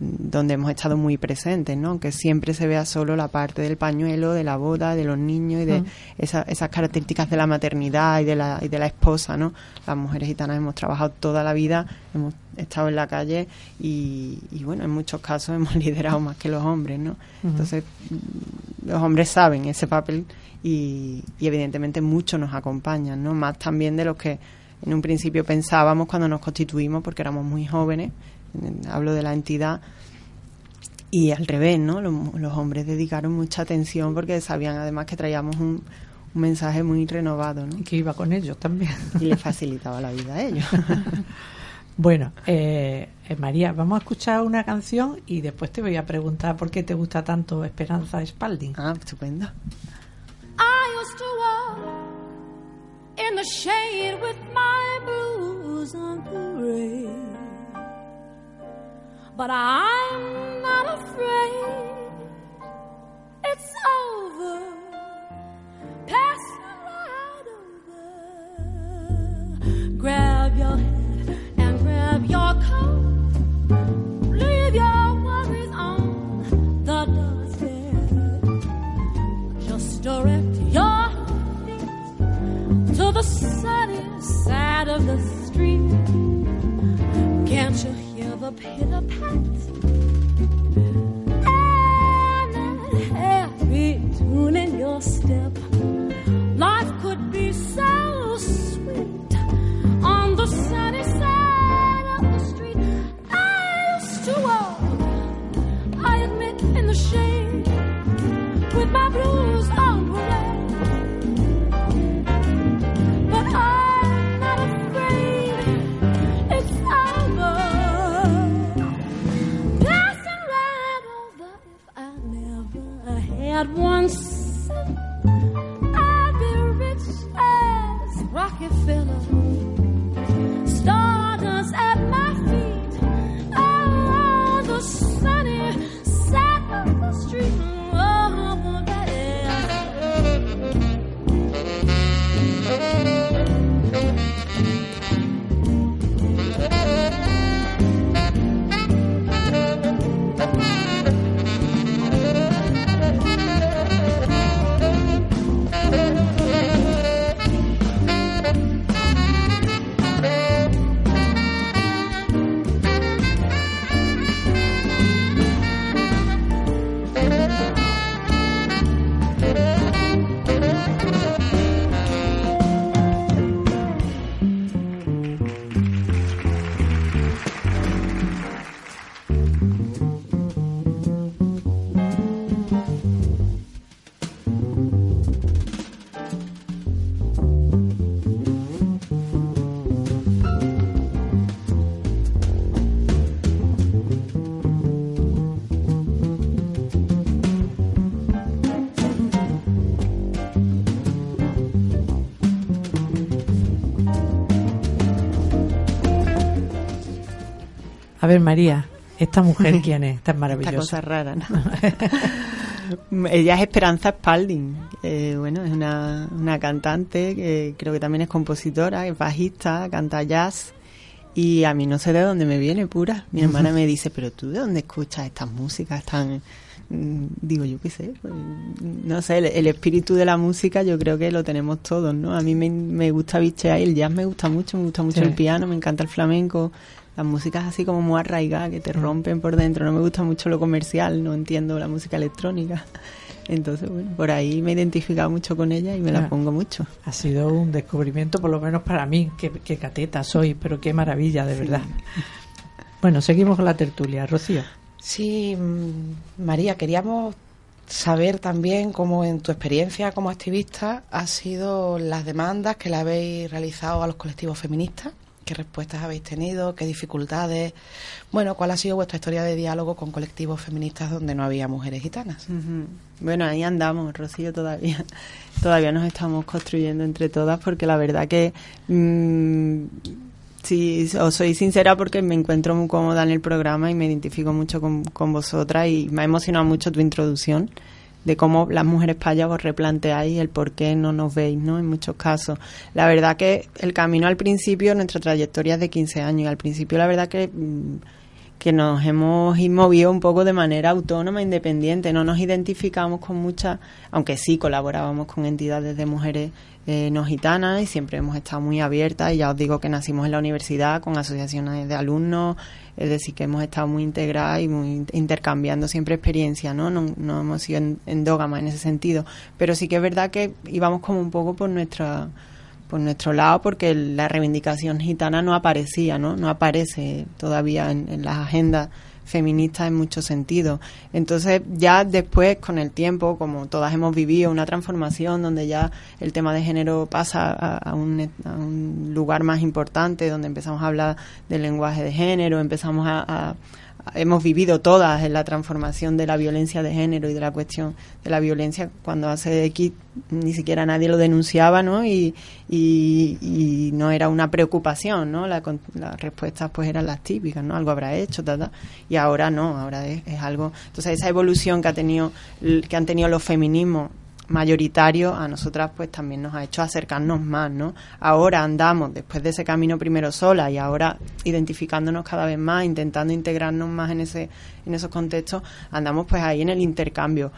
Speaker 7: donde hemos estado muy presentes, ¿no? Que siempre se vea solo la parte del pañuelo, de la boda, de los niños y de esa- esas características de la maternidad y de la, y de la esposa, ¿no? Las mujeres gitanas hemos trabajado toda la vida, hemos estado en la calle y, y, bueno, en muchos casos [LAUGHS] hemos liderado más que los hombres, ¿no? Entonces, los hombres saben ese papel y, y evidentemente muchos nos acompañan, ¿no? Más también de los que en un principio pensábamos cuando nos constituimos porque éramos muy jóvenes, en- hablo de la entidad, y al revés, ¿no? Los, los hombres dedicaron mucha atención porque sabían además que traíamos un, un mensaje muy renovado, ¿no?
Speaker 1: Y que iba con ellos también. [LAUGHS]
Speaker 7: Y les facilitaba la vida a ellos. [LAUGHS]
Speaker 1: Bueno, eh, eh, María, vamos a escuchar una canción y después te voy a preguntar por qué te gusta tanto Esperanza Spalding.
Speaker 7: ah, estupendo.
Speaker 6: I used to walk in the shade with my blues on parade. But I'm not afraid. It's over. Passing right over. Grab your head and grab your coat. Leave your worries on the doorstep. Just direct your feet to the sunny side of the street. Can't you the pitter pat? And that happy tune in your step. Life could be so
Speaker 1: ver, María, ¿esta mujer [LAUGHS] quién es? Tan
Speaker 7: Esta
Speaker 1: maravillosa.
Speaker 7: cosa rara, ¿no? [LAUGHS] Ella es Esperanza Spalding. eh, bueno, es una, una cantante que creo que también es compositora, es bajista, canta jazz. Y a mí no sé de dónde me viene pura. Mi hermana me dice, pero tú de dónde escuchas estas músicas tan... mm, Digo, yo qué sé. pues, No sé, el, el espíritu de la música yo creo que lo tenemos todos, ¿no? A mí me, me gusta bichear el jazz me gusta mucho, me gusta mucho
Speaker 1: Sí.
Speaker 7: el piano, me encanta el flamenco. Las músicas así como muy arraigadas que te
Speaker 1: Mm.
Speaker 7: rompen por dentro. No me gusta mucho lo comercial, no entiendo la música electrónica. Entonces, bueno, por ahí me he identificado mucho con ella y me
Speaker 1: Ah.
Speaker 7: la pongo mucho.
Speaker 1: Ha sido un descubrimiento, por lo menos para mí, que, que cateta soy, pero qué maravilla, de verdad. Bueno, seguimos con la tertulia. Rocío.
Speaker 2: Sí, mm, María, queríamos saber también cómo en tu experiencia como activista han sido las demandas que le habéis realizado a los colectivos feministas, qué respuestas habéis tenido, qué dificultades, bueno, cuál ha sido vuestra historia de diálogo con colectivos feministas donde no había mujeres gitanas.
Speaker 7: Ujú. Bueno, ahí andamos, Rocío, todavía. [LAUGHS] Todavía nos estamos construyendo entre todas porque la verdad que, mm, sí, os soy sincera porque me encuentro muy cómoda en el programa y me identifico mucho con, con vosotras y me ha emocionado mucho tu introducción de cómo las mujeres payas vos replanteáis el por qué no nos veis, ¿no? En muchos casos. La verdad que el camino al principio, nuestra trayectoria es de 15 años y al principio la verdad que... mm, que nos hemos movido un poco de manera autónoma, independiente. No nos identificamos con muchas, aunque sí colaborábamos con entidades de mujeres eh, no gitanas y siempre hemos estado muy abiertas. Y ya os digo que nacimos en la universidad con asociaciones de alumnos, es decir, que hemos estado muy integradas y muy intercambiando siempre experiencias, ¿no? No, no hemos sido endógamas en ese sentido. Pero sí que es verdad que íbamos como un poco por nuestra por nuestro lado porque la reivindicación gitana no aparecía, ¿no? No aparece todavía en, las agendas feministas en muchos sentidos. Entonces, ya después, con el tiempo, como todas hemos vivido una transformación donde ya el tema de género pasa a, un, a un, lugar más importante, donde empezamos a hablar del lenguaje de género, empezamos a hemos vivido todas en la transformación de la violencia de género y de la cuestión de la violencia cuando hace X ni siquiera nadie lo denunciaba ¿no? y, y, no era una preocupación ¿no? las respuestas pues eran las típicas ¿no? algo habrá hecho y ahora no ahora es, es algo entonces esa evolución que ha tenido que han tenido los feminismos mayoritario a nosotras pues también nos ha hecho acercarnos más, ¿no? Ahora andamos después de ese camino primero sola y ahora identificándonos cada vez más, intentando integrarnos más en ese en esos contextos, andamos pues ahí en el intercambio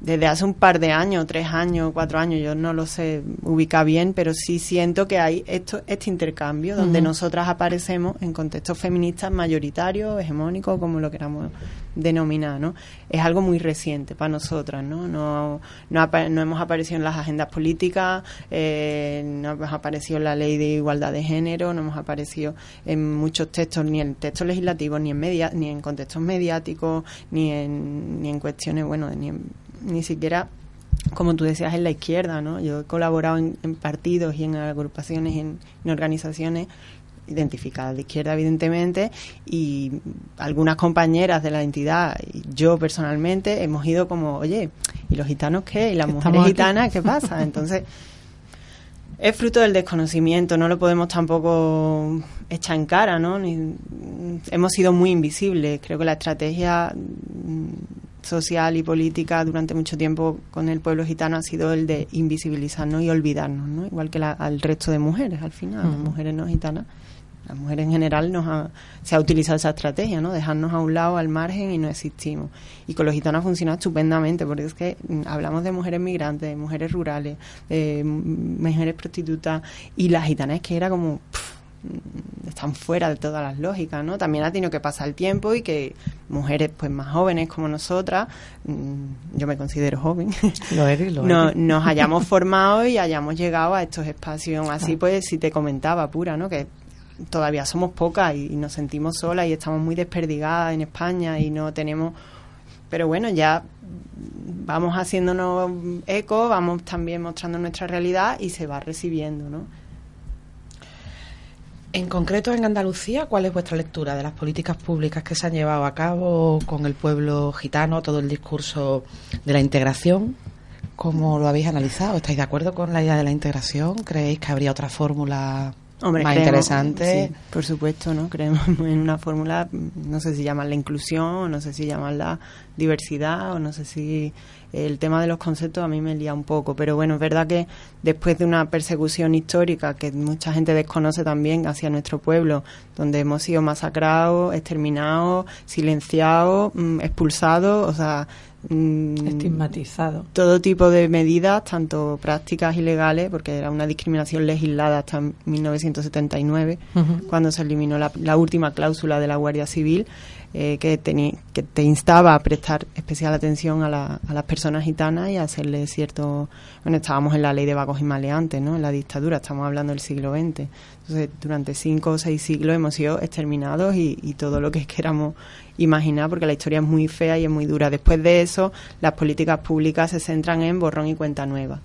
Speaker 7: desde hace un par de años, tres años, cuatro años, yo no lo sé ubicar bien, pero sí siento que hay esto, este intercambio donde nosotras aparecemos en contextos feministas mayoritarios, hegemónicos, como lo queramos denominar, ¿no? Es algo muy reciente para nosotras, ¿no? No, no, no hemos aparecido en las agendas políticas, eh, no hemos aparecido en la ley de igualdad de género, no hemos aparecido en muchos textos, ni en textos legislativos, ni en media, ni en contextos mediáticos, ni en, ni en cuestiones, bueno, ni en ni siquiera como tú decías, en la izquierda, ¿no? Yo he colaborado en, partidos y en agrupaciones en, organizaciones identificadas de izquierda, evidentemente, y algunas compañeras de la entidad, y yo personalmente, hemos ido como, oye, ¿y los gitanos qué? ¿Y las mujeres gitanas qué pasa? [LAUGHS] Entonces, es fruto del desconocimiento, no lo podemos tampoco echar en cara, ¿no? hemos sido muy invisibles. Creo que la estrategia social y política durante mucho tiempo con el pueblo gitano ha sido el de invisibilizarnos y olvidarnos, ¿no? igual que al resto de mujeres al final, las mujeres no gitanas. Las mujeres en general nos se ha utilizado esa estrategia, ¿no? Dejarnos a un lado, al margen y no existimos. Y con los gitanos funciona estupendamente porque es que mm, hablamos de mujeres migrantes, de mujeres rurales, de mujeres prostitutas y las gitanas que era como... están fuera de todas las lógicas, ¿no? También ha tenido que pasar el tiempo y que mujeres pues más jóvenes como nosotras, mm, yo me considero joven, [LAUGHS] no, nos hayamos [LAUGHS] formado y hayamos llegado a estos espacios. Así pues, si te comentaba, pura, ¿no? Que todavía somos pocas y, nos sentimos solas y estamos muy desperdigadas en España y no tenemos... Pero bueno, ya vamos haciéndonos eco, vamos también mostrando nuestra realidad y se va recibiendo, ¿no?
Speaker 2: En concreto, en Andalucía, ¿cuál es vuestra lectura de las políticas públicas que se han llevado a cabo con el pueblo gitano, todo el discurso de la integración? ¿Cómo lo habéis analizado? ¿Estáis de acuerdo con la idea de la integración? ¿Creéis que habría otra fórmula más interesante?
Speaker 7: Sí, por supuesto, ¿no? Creemos [LAUGHS] en una fórmula, no sé si llaman la inclusión, no sé si llaman la diversidad, o no sé si el tema de los conceptos a mí me lía un poco, pero bueno, es verdad que después de una persecución histórica que mucha gente desconoce también hacia nuestro pueblo, donde hemos sido masacrados, exterminados, silenciados, mm, expulsados, o sea,
Speaker 1: mm, estigmatizado.
Speaker 7: Todo tipo de medidas, tanto prácticas y legales, porque era una discriminación legislada hasta 1979, cuando se eliminó la, la última cláusula de la Guardia Civil eh, que, que te instaba a prestar especial atención a, las personas gitanas y a hacerle cierto... Bueno, estábamos en la ley de vagos y maleantes, ¿no? En la dictadura, estamos hablando del siglo XX. Entonces, durante cinco o seis siglos hemos sido exterminados y, y todo lo que queramos imaginar, porque la historia es muy fea y es muy dura. Después de eso, las políticas públicas se centran en borrón y cuenta nueva,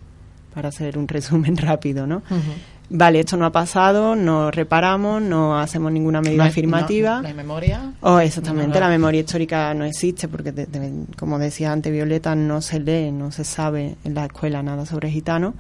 Speaker 7: para hacer un [LAUGHS] resumen rápido, ¿no? vale, esto no ha pasado, no reparamos, no hacemos ninguna medida afirmativa.
Speaker 2: No, hay memoria.
Speaker 7: Oh, exactamente, la memoria histórica no existe porque, como decía antes Violeta, no se lee, no se sabe en la escuela nada sobre gitanos.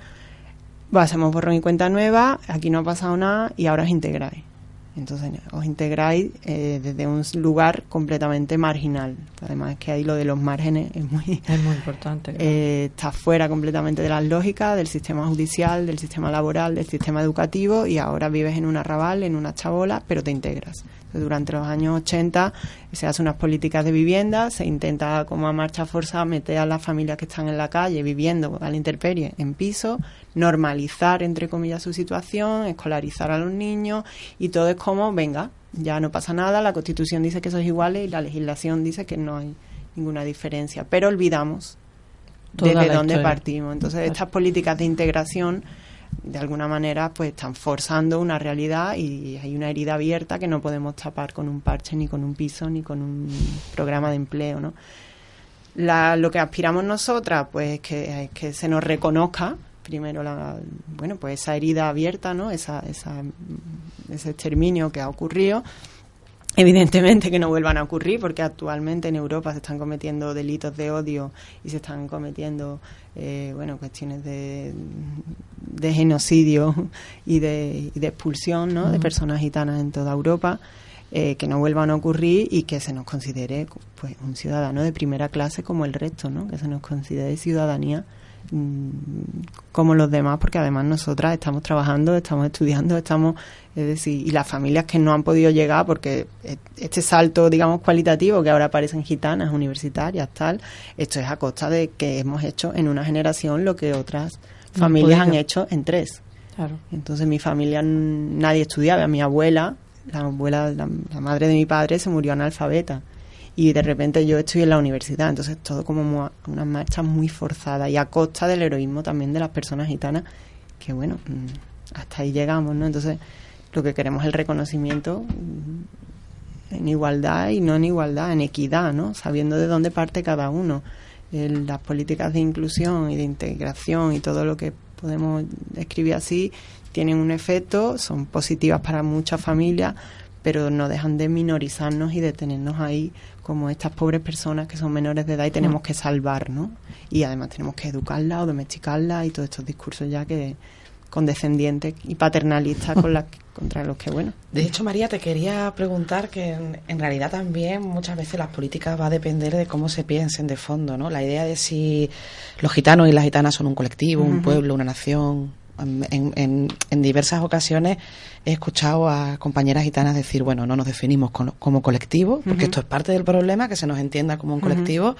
Speaker 7: hacemos borrón y cuenta nueva, aquí no ha pasado nada y ahora os integráis. Entonces os integráis eh, desde un lugar completamente marginal. Además es que ahí lo de los márgenes es muy,
Speaker 1: Es muy importante. [LAUGHS]
Speaker 7: eh, está fuera completamente de las lógicas, del sistema judicial, del sistema laboral, del sistema educativo y ahora vives en un arrabal, en una chabola, pero te integras. Entonces, durante los años 80 se hacen unas políticas de vivienda, se intenta como a marcha forzada meter a las familias que están en la calle viviendo a la intemperie en piso, normalizar entre comillas su situación, escolarizar a los niños y todo es como, venga, ya no pasa nada, la Constitución dice que sois iguales y la legislación dice que no hay ninguna diferencia, pero olvidamos
Speaker 1: Toda
Speaker 7: desde dónde
Speaker 1: historia.
Speaker 7: partimos. Entonces, estas políticas de integración, de alguna manera, pues están forzando una realidad y hay una herida abierta que no podemos tapar con un parche, ni con un piso, ni con un programa de empleo, ¿no? La- lo que aspiramos nosotras, pues, es que, es que se nos reconozca primero la, bueno, pues esa herida abierta, ¿no? Esa, esa, ese exterminio que ha ocurrido Evidentemente que no vuelvan a ocurrir porque actualmente en Europa se están cometiendo delitos de odio y se están cometiendo eh, bueno cuestiones de, de genocidio y de, y de expulsión ¿no? de personas gitanas en toda Europa eh, que no vuelvan a ocurrir y que se nos considere pues un ciudadano de primera clase como el resto ¿no? que se nos considere ciudadanía como los demás, porque además nosotras estamos trabajando, estamos estudiando, estamos, es decir, y las familias que no han podido llegar, porque e- este salto, digamos, cualitativo, que ahora aparecen gitanas, universitarias, tal, esto es a costa de que hemos hecho en una generación lo que otras
Speaker 1: No
Speaker 7: familias han hecho en tres.
Speaker 1: Claro.
Speaker 7: Entonces mi familia nadie estudiaba, mi abuela, la abuela, la, la madre de mi padre se murió analfabeta y de repente yo estoy en la universidad, entonces todo como una marcha muy forzada y a costa del heroísmo también de las personas gitanas, que bueno, mm, hasta ahí llegamos, ¿no? Entonces lo que queremos es el reconocimiento mm, en igualdad y no en igualdad, en equidad, ¿no? Sabiendo de dónde parte cada uno. Las políticas de inclusión y de integración y todo lo que podemos escribir así tienen un efecto, son positivas para muchas familias, pero no dejan de minorizarnos y de tenernos ahí como estas pobres personas que son menores de edad y tenemos que salvar, ¿no? Y además tenemos que educarlas o domesticarlas y todos estos discursos ya que condescendientes y paternalistas con las contra los que, bueno,
Speaker 2: De hecho, María, te quería preguntar que en, en realidad también muchas veces las políticas va a depender de cómo se piensen de fondo, ¿no? La idea de si los gitanos y las gitanas son un colectivo, un pueblo, una nación. En, en- en diversas ocasiones he escuchado a compañeras gitanas decir, bueno, no nos definimos con- como colectivo, porque esto es parte del problema, que se nos entienda como un colectivo,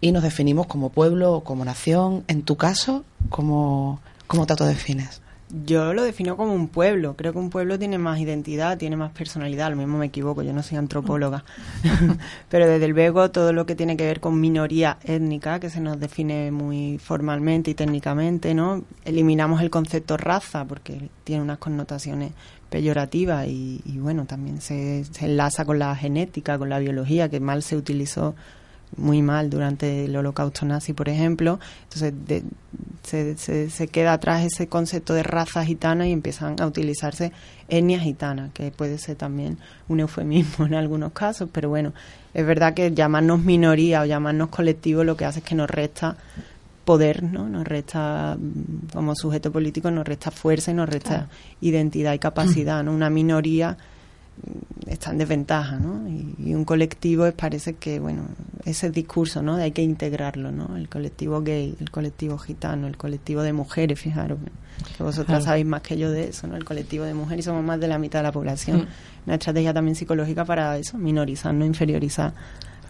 Speaker 2: y nos definimos como pueblo o como nación. En tu caso, ¿cómo, cómo te autodefines?
Speaker 7: Yo lo defino como un pueblo. Creo que un pueblo tiene más identidad, tiene más personalidad. Lo mismo me equivoco, yo no soy antropóloga. [LAUGHS] Pero desde luego todo lo que tiene que ver con minoría étnica, que se nos define muy formalmente y técnicamente, ¿no? Eliminamos el concepto raza porque tiene unas connotaciones peyorativas y, y bueno, también se, se enlaza con la genética, con la biología, que mal se utilizó muy mal durante el holocausto nazi, por ejemplo. Entonces de- se, se, se queda atrás ese concepto de raza gitana y empiezan a utilizarse etnias gitanas, que puede ser también un eufemismo en algunos casos, pero bueno, es verdad que llamarnos minoría o llamarnos colectivo lo que hace es que nos resta poder, ¿no? Nos resta, mm, como sujeto político, nos resta fuerza y nos resta identidad y capacidad, ¿no? Una minoría está en desventaja, ¿no? Y, y un colectivo es, parece que, bueno, ese discurso, ¿no? Hay que integrarlo, ¿no? El colectivo gay, el colectivo gitano, el colectivo de mujeres, fijaros, que vosotras sabéis más que yo de eso, ¿no? El colectivo de mujeres somos más de la mitad de la población.
Speaker 1: Mm.
Speaker 7: Una estrategia también psicológica para eso, minorizar, no inferiorizar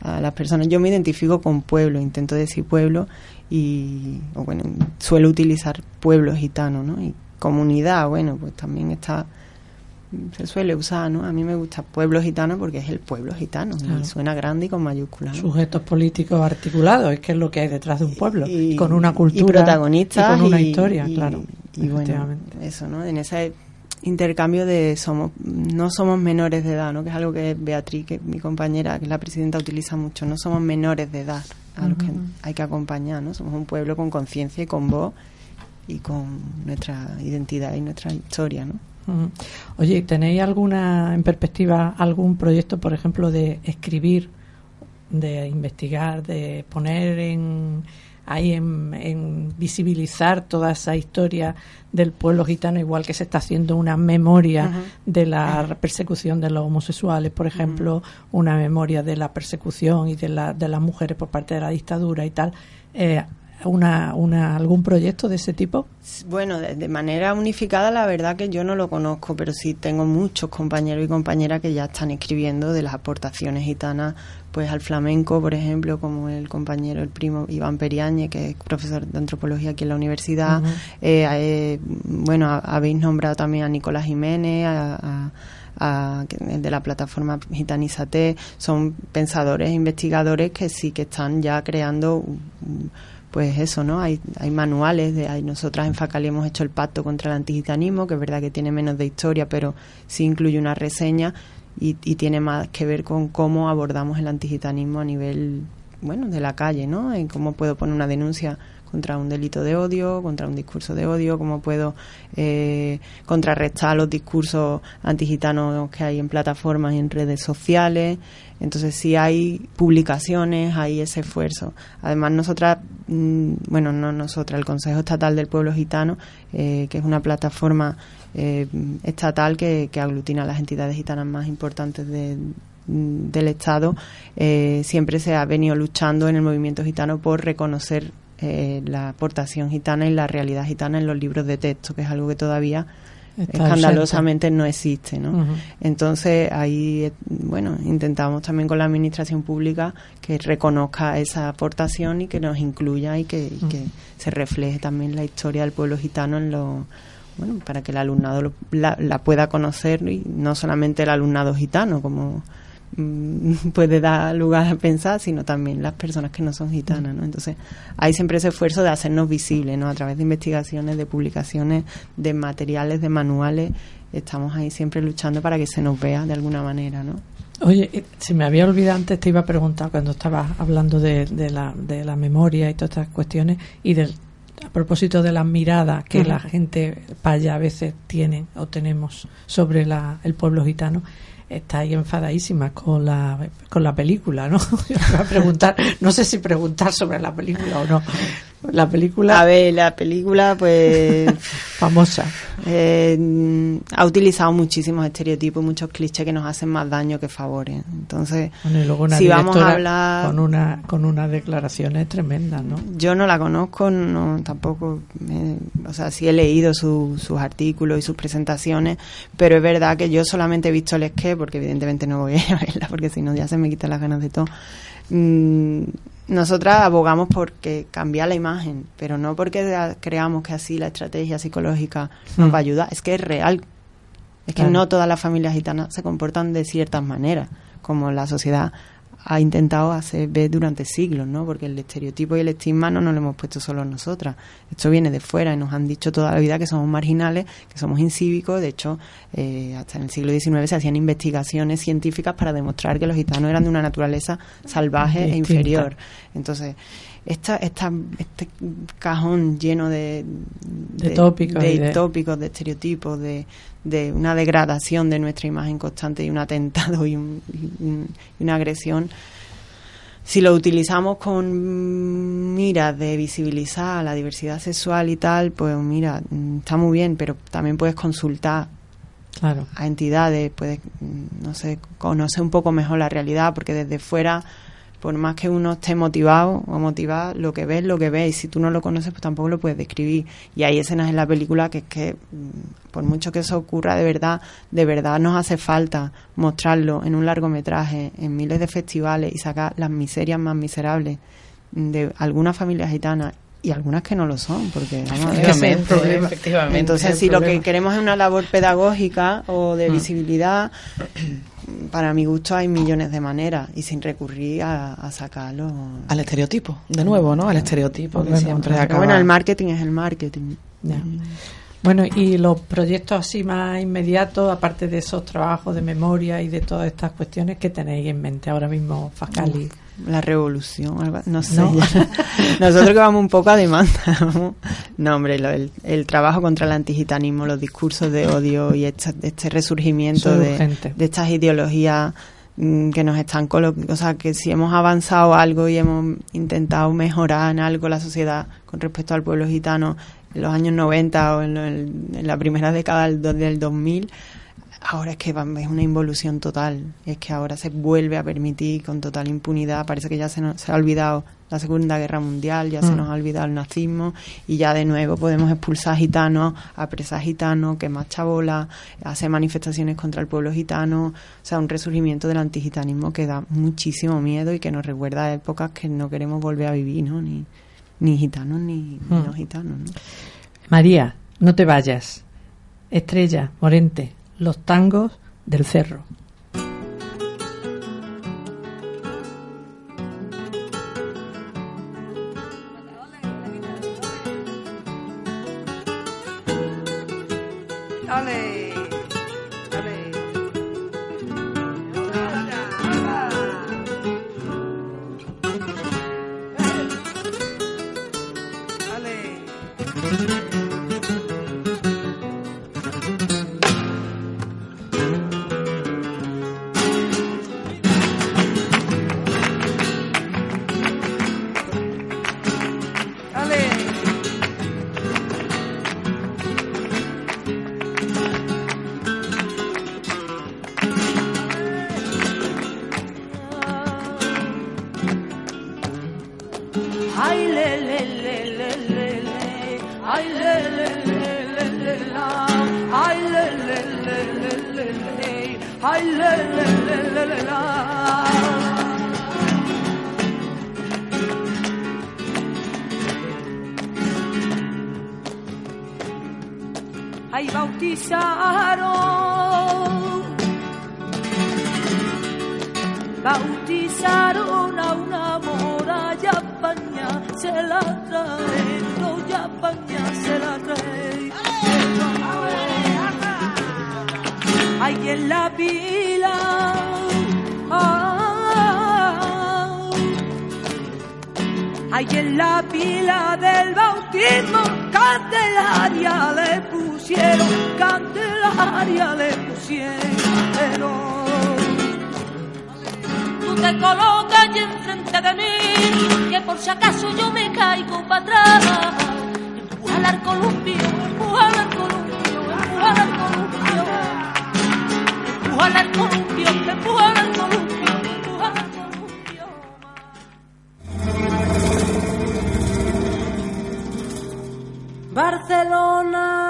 Speaker 7: a las personas. Yo me identifico con pueblo, intento decir pueblo y, o bueno, suelo utilizar pueblo gitano, ¿no? Y comunidad, bueno, pues también está se suele usar, ¿no? A mí me gusta pueblo gitano porque es el pueblo gitano
Speaker 1: Claro.
Speaker 7: y suena grande y con mayúsculas. ¿no?
Speaker 1: Sujetos políticos articulados, es que es lo que hay detrás de un pueblo.
Speaker 7: Y-
Speaker 1: con una
Speaker 7: y
Speaker 1: cultura.
Speaker 7: protagonistas
Speaker 1: Y con una
Speaker 7: y-
Speaker 1: historia,
Speaker 7: y-
Speaker 1: claro.
Speaker 7: y bueno, eso, ¿no? En ese intercambio de somos no somos menores de edad, ¿no? Que es algo que Beatriz, que mi compañera, que es la presidenta, utiliza mucho. No somos menores de edad a los que hay que acompañar, ¿no? Somos un pueblo con conciencia y con voz y con nuestra identidad y nuestra historia, ¿no?
Speaker 1: Oye, ¿tenéis alguna, en perspectiva, algún proyecto, por ejemplo, de escribir, de investigar, de poner en, ahí en, en visibilizar toda esa historia del pueblo gitano, igual que se está haciendo una memoria de la persecución de los homosexuales, por ejemplo, una memoria de la persecución y de, la, de las mujeres por parte de la dictadura y tal. Eh, una, una, algún proyecto de ese tipo?
Speaker 7: Bueno, de, manera unificada la verdad que yo no lo conozco, pero sí tengo muchos compañeros y compañeras que ya están escribiendo de las aportaciones gitanas pues al flamenco, por ejemplo, como el compañero, el primo Iván Periañe, que es profesor de antropología aquí en la universidad. Eh, eh, bueno, habéis nombrado también a Nicolás Jiménez, a, a de la plataforma Gitanizate, son pensadores e investigadores que sí que están ya creando pues eso, ¿no? Hay, hay manuales, de, hay, nosotras en Facali hemos hecho el pacto contra el antigitanismo, que es verdad que tiene menos de historia, pero sí incluye una reseña y, y tiene más que ver con cómo abordamos el antigitanismo a nivel, bueno, de la calle, ¿no? En cómo puedo poner una denuncia contra un delito de odio, contra un discurso de odio, cómo puedo eh, contrarrestar los discursos antigitanos que hay en plataformas y en redes sociales. Entonces sí hay publicaciones, hay ese esfuerzo. Además nosotras, mm, bueno, no nosotras, el Consejo Estatal del Pueblo Gitano, eh, que es una plataforma eh, estatal que, que, aglutina las entidades gitanas más importantes de, mm, del Estado, siempre se ha venido luchando en el movimiento gitano por reconocer eh, la aportación gitana y la realidad gitana en los libros de texto, que es algo que todavía escandalosamente no existe, ¿no? Entonces ahí, bueno, intentamos también con la administración pública que reconozca esa aportación y que nos incluya y que, se refleje también la historia del pueblo gitano en lo bueno, para que el alumnado la, la pueda conocer y no solamente el alumnado gitano, como [LAUGHS] puede dar lugar a pensar, sino también las personas que no son gitanas, ¿no? Entonces, hay siempre ese esfuerzo de hacernos visibles, ¿no? A través de investigaciones, de publicaciones, de materiales, de manuales, estamos ahí siempre luchando para que se nos vea de alguna manera, ¿no?
Speaker 1: Oye, eh, si me había olvidado antes, te iba a preguntar cuando estabas hablando de, la, de la memoria y todas estas cuestiones y del a propósito de las miradas que la gente paya a veces tiene o tenemos sobre la, el pueblo gitano, está ahí enfadadísima con la, con la película, ¿no? [LAUGHS] A preguntar, no sé si preguntar sobre la película o no. La película.
Speaker 7: A ver, la película, pues. [LAUGHS]
Speaker 1: famosa.
Speaker 7: Eh, ha utilizado muchísimos estereotipos, muchos clichés que nos hacen más daño que favores. Entonces, si vamos a hablar.
Speaker 1: Con, una, con unas declaraciones tremendas, ¿no?
Speaker 7: Yo no la conozco, no tampoco. o sea, sí he leído sus artículos y sus presentaciones, pero es verdad que yo solamente he visto el esquema, porque evidentemente no voy a verla, porque si no ya se me quitan las ganas de todo. Mm, nosotras abogamos porque cambia la imagen, pero no porque creamos que así la estrategia psicológica nos va a ayudar, es que es real. Es que no todas las familias gitanas se comportan de ciertas maneras, como la sociedad ha intentado hacer ver durante siglos, ¿no? Porque el estereotipo y el estigma no nos lo hemos puesto solo nosotras. Esto viene de fuera y nos han dicho toda la vida que somos marginales, que somos incívicos. De hecho, eh, hasta en el siglo XIX se hacían investigaciones científicas para demostrar que los gitanos eran de una naturaleza salvaje e inferior. Entonces, esta, esta, este cajón lleno de,
Speaker 1: de, tópicos,
Speaker 7: de, tópicos, de estereotipos, de, de una degradación de nuestra imagen constante y un atentado y, una agresión, si lo utilizamos con miras de visibilizar la diversidad sexual y tal, pues mira, está muy bien, pero también puedes consultar
Speaker 1: claro.
Speaker 7: a entidades, puedes, no sé, conocer un poco mejor la realidad, porque desde fuera por más que uno esté motivado o motivada, lo que ves, lo que ves, y si tú no lo conoces, pues tampoco lo puedes describir. Y hay escenas en la película que es que, mm, por mucho que eso ocurra, de verdad, de verdad nos hace falta mostrarlo en un largometraje, en miles de festivales y sacar las miserias más miserables de algunas familias gitanas y algunas que no lo son, porque vamos
Speaker 8: Efectivamente,
Speaker 7: Entonces, si lo que queremos es una labor pedagógica o de mm. visibilidad, para mi gusto hay millones de maneras y sin recurrir a, sacarlo.
Speaker 8: Al estereotipo, de nuevo, ¿no? Al estereotipo que siempre acaba.
Speaker 7: Bueno, el marketing es el marketing.
Speaker 1: Bueno, y los proyectos así más inmediatos, aparte de esos trabajos de memoria y de todas estas cuestiones que tenéis en mente ahora mismo, Fascali
Speaker 7: la revolución, no sé. [LAUGHS] Nosotros que vamos un poco a demanda. [LAUGHS] no, hombre, el, trabajo contra el antigitanismo, los discursos de odio y este, resurgimiento de, estas ideologías mm, que nos están colocando, o sea, que si hemos avanzado algo y hemos intentado mejorar en algo la sociedad con respecto al pueblo gitano en los años 90 o en, en la primera década del, del 2000, ahora es que es una involución total. Es que ahora se vuelve a permitir con total impunidad. Parece que ya se, nos, se ha olvidado la Segunda Guerra Mundial, ya se
Speaker 1: Mm.
Speaker 7: nos ha olvidado el nazismo y ya de nuevo podemos expulsar gitanos, apresar gitanos, quemar chabolas, hacer manifestaciones contra el pueblo gitano. O sea, un resurgimiento del antigitanismo que da muchísimo miedo y que nos recuerda a épocas que no queremos volver a vivir, ¿no? Ni, ni gitanos ni, ni
Speaker 1: Mm.
Speaker 7: no gitanos, ¿no?
Speaker 1: María, no te vayas. Estrella, Morente, los tangos del cerro.
Speaker 6: Bautizaron. Bautizaron a una mora ya paña se la trae no ya paña se la trae. Ay en la pila. Ah, ay en la pila del bautismo candelaria le pusieron candelaria le pusieron tú te colocas allí enfrente de mí, que por si acaso yo me caigo para atrás. Empuja al columpio, empuja al columpio, empuja al columpio. Empuja al columpio, empuja al columpio, empuja al columpio. Barcelona, Barcelona.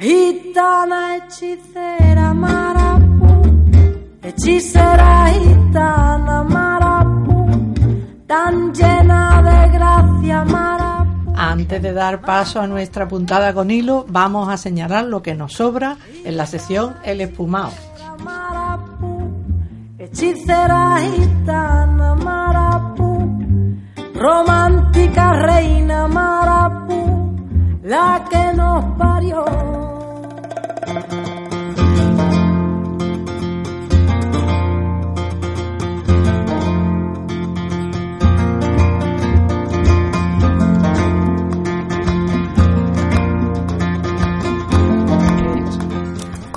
Speaker 6: Gitana hechicera marapú, hechicera gitana marapú, tan llena de gracia marapú.
Speaker 1: Antes de dar paso a nuestra puntada con hilo, vamos a señalar lo que nos sobra en la sección El Espumado.
Speaker 6: marapú, hechicera gitana marapú, romántica reina marapú, la que nos parió.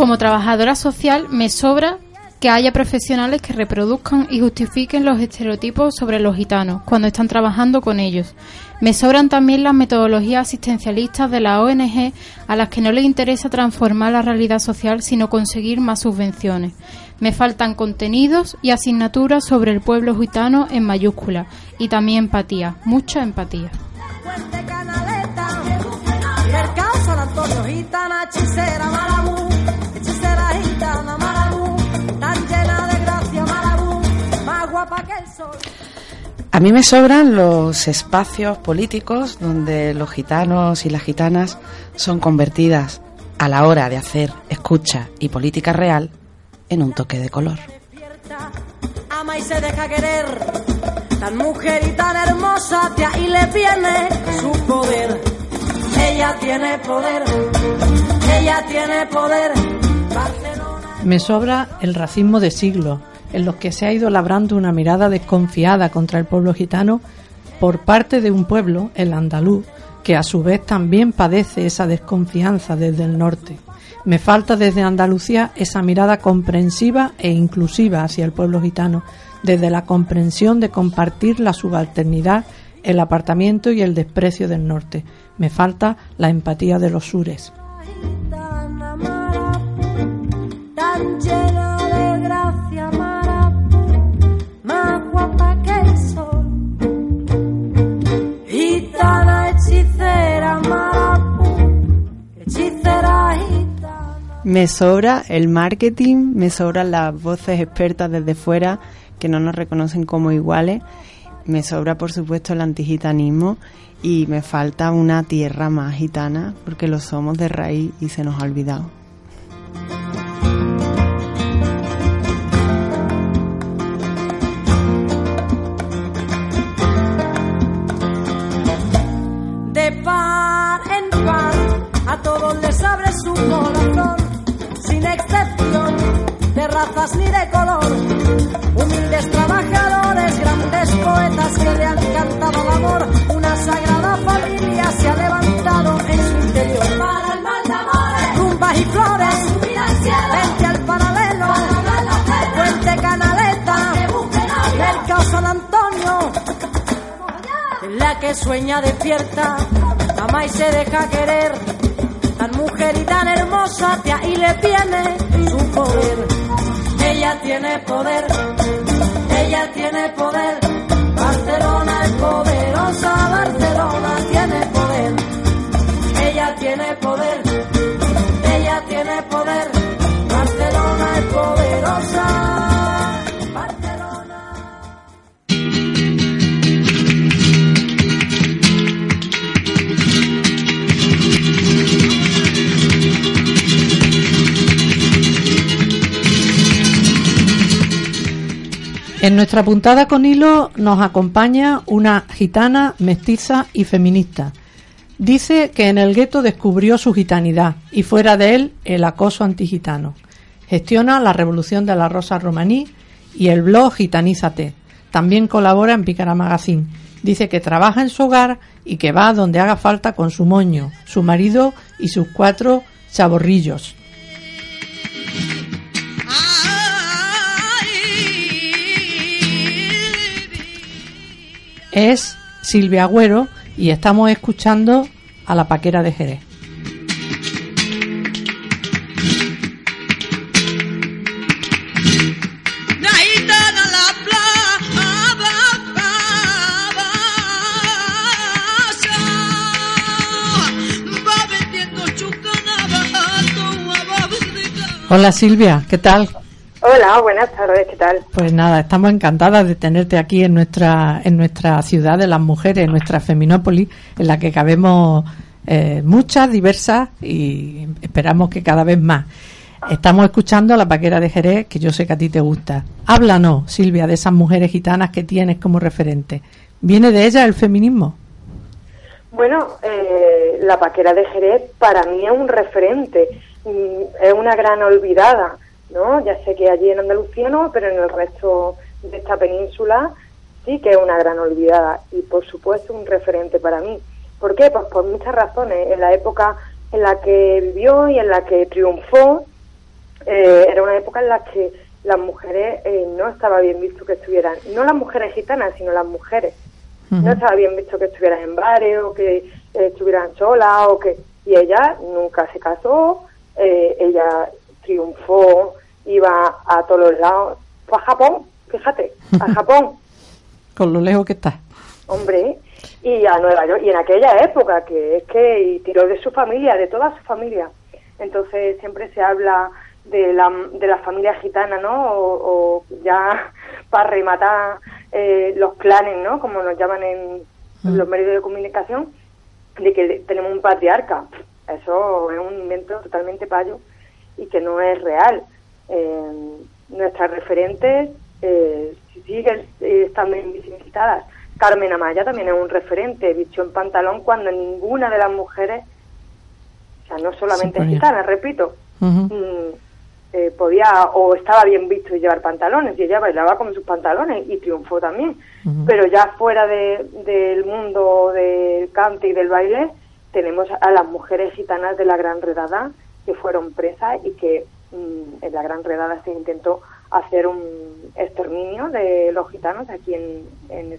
Speaker 3: Como trabajadora social me sobra que haya profesionales que reproduzcan y justifiquen los estereotipos sobre los gitanos cuando están trabajando con ellos. Me sobran también las metodologías asistencialistas de la ONG a las que no les interesa transformar la realidad social sino conseguir más subvenciones. Me faltan contenidos y asignaturas sobre el pueblo gitano en mayúscula y también empatía, mucha empatía.
Speaker 2: A mí me sobran los espacios políticos donde los gitanos y las gitanas son convertidas a la hora de hacer escucha y política real en un toque de color.
Speaker 6: Despierta, ama y se deja querer, tan mujer y tan hermosa, de ahí le viene su poder. Ella tiene poder, ella tiene poder. Barcelona.
Speaker 1: Me sobra el racismo de siglos, en los que se ha ido labrando una mirada desconfiada contra el pueblo gitano por parte de un pueblo, el andaluz, que a su vez también padece esa desconfianza desde el norte. Me falta desde Andalucía esa mirada comprensiva e inclusiva hacia el pueblo gitano, desde la comprensión de compartir la subalternidad, el apartamiento y el desprecio del norte. Me falta la empatía de los sures.
Speaker 7: Me sobra el marketing, me sobran las voces expertas desde fuera que no nos reconocen como iguales, me sobra por supuesto el antigitanismo y me falta una tierra más gitana porque lo somos de raíz y se nos ha olvidado.
Speaker 9: De par en par, a todos les abre su corazón, de razas ni de color. Humildes trabajadores, grandes poetas que le han cantado al amor, una sagrada familia se ha levantado en su interior. Para el mal de amores, tumbas y flores, vente al paralelo, Fuente Canaleta, Mercado San Antonio, la que sueña despierta, ama y se deja querer, tan mujer y tan hermosa que ahí le viene su poder. Ella tiene poder, ella tiene poder, Barcelona es poderosa, Barcelona tiene poder, ella tiene poder,
Speaker 1: En nuestra puntada con hilo nos acompaña una gitana, mestiza y feminista. Dice que en el gueto descubrió su gitanidad y fuera de él el acoso antigitano. Gestiona la Revolución de la Rosa Romaní y el blog Gitanízate. También colabora en Pícara Magazine. Dice que trabaja en su hogar y que va donde haga falta con su moño, su marido y sus cuatro chaborrillos. Es Silvia Agüero y estamos escuchando a la paquera de Jerez. Hola Silvia, ¿qué tal?
Speaker 10: Hola, buenas tardes, ¿qué tal?
Speaker 1: Pues nada, estamos encantadas de tenerte aquí en nuestra en nuestra ciudad de las mujeres, en nuestra Feminópolis, en la que cabemos eh, muchas, diversas y esperamos que cada vez más. Estamos escuchando a la paquera de Jerez, que yo sé que a ti te gusta. Háblanos, Silvia, de esas mujeres gitanas que tienes como referente. ¿Viene de ellas el feminismo?
Speaker 10: Bueno, eh, la paquera de Jerez para mí es un referente, mm, es una gran olvidada, ¿no? Ya sé que allí en Andalucía no, pero en el resto de esta península sí que es una gran olvidada y por supuesto un referente para mí. ¿Por qué? Pues por muchas razones. En la época en la que vivió y en la que triunfó, eh, era una época en la que las mujeres eh, no estaba bien visto que estuvieran, no las mujeres gitanas, sino las mujeres. No estaba bien visto que estuvieran en bares o que eh, estuvieran solas o que... Y ella nunca se casó, eh, ella triunfó, iba a todos los lados. Fue a Japón, fíjate, a [LAUGHS] Japón,
Speaker 1: Con lo lejos que está.
Speaker 10: hombre, y a Nueva York, y en aquella época, que es que y tiró de su familia, de toda su familia. Entonces siempre se habla de la, de la familia gitana, ¿no? O, o ya [LAUGHS] para rematar eh, los clanes, ¿no? Como nos llaman en los medios de comunicación, de que tenemos un patriarca. Eso es un invento totalmente payo y que no es real. Eh, nuestras referentes eh, siguen eh, estando invisibilizadas. Carmen Amaya también es un referente, vistió en pantalón cuando ninguna de las mujeres, o sea, no solamente
Speaker 1: ponía.
Speaker 10: gitanas, repito, mm, eh, podía o estaba bien visto llevar pantalones y ella bailaba con sus pantalones y triunfó también. Pero ya fuera de- del mundo del cante y del baile tenemos a las mujeres gitanas de la Gran Redada que fueron presas y que en la Gran Redada se intentó hacer un exterminio de los gitanos aquí en, en-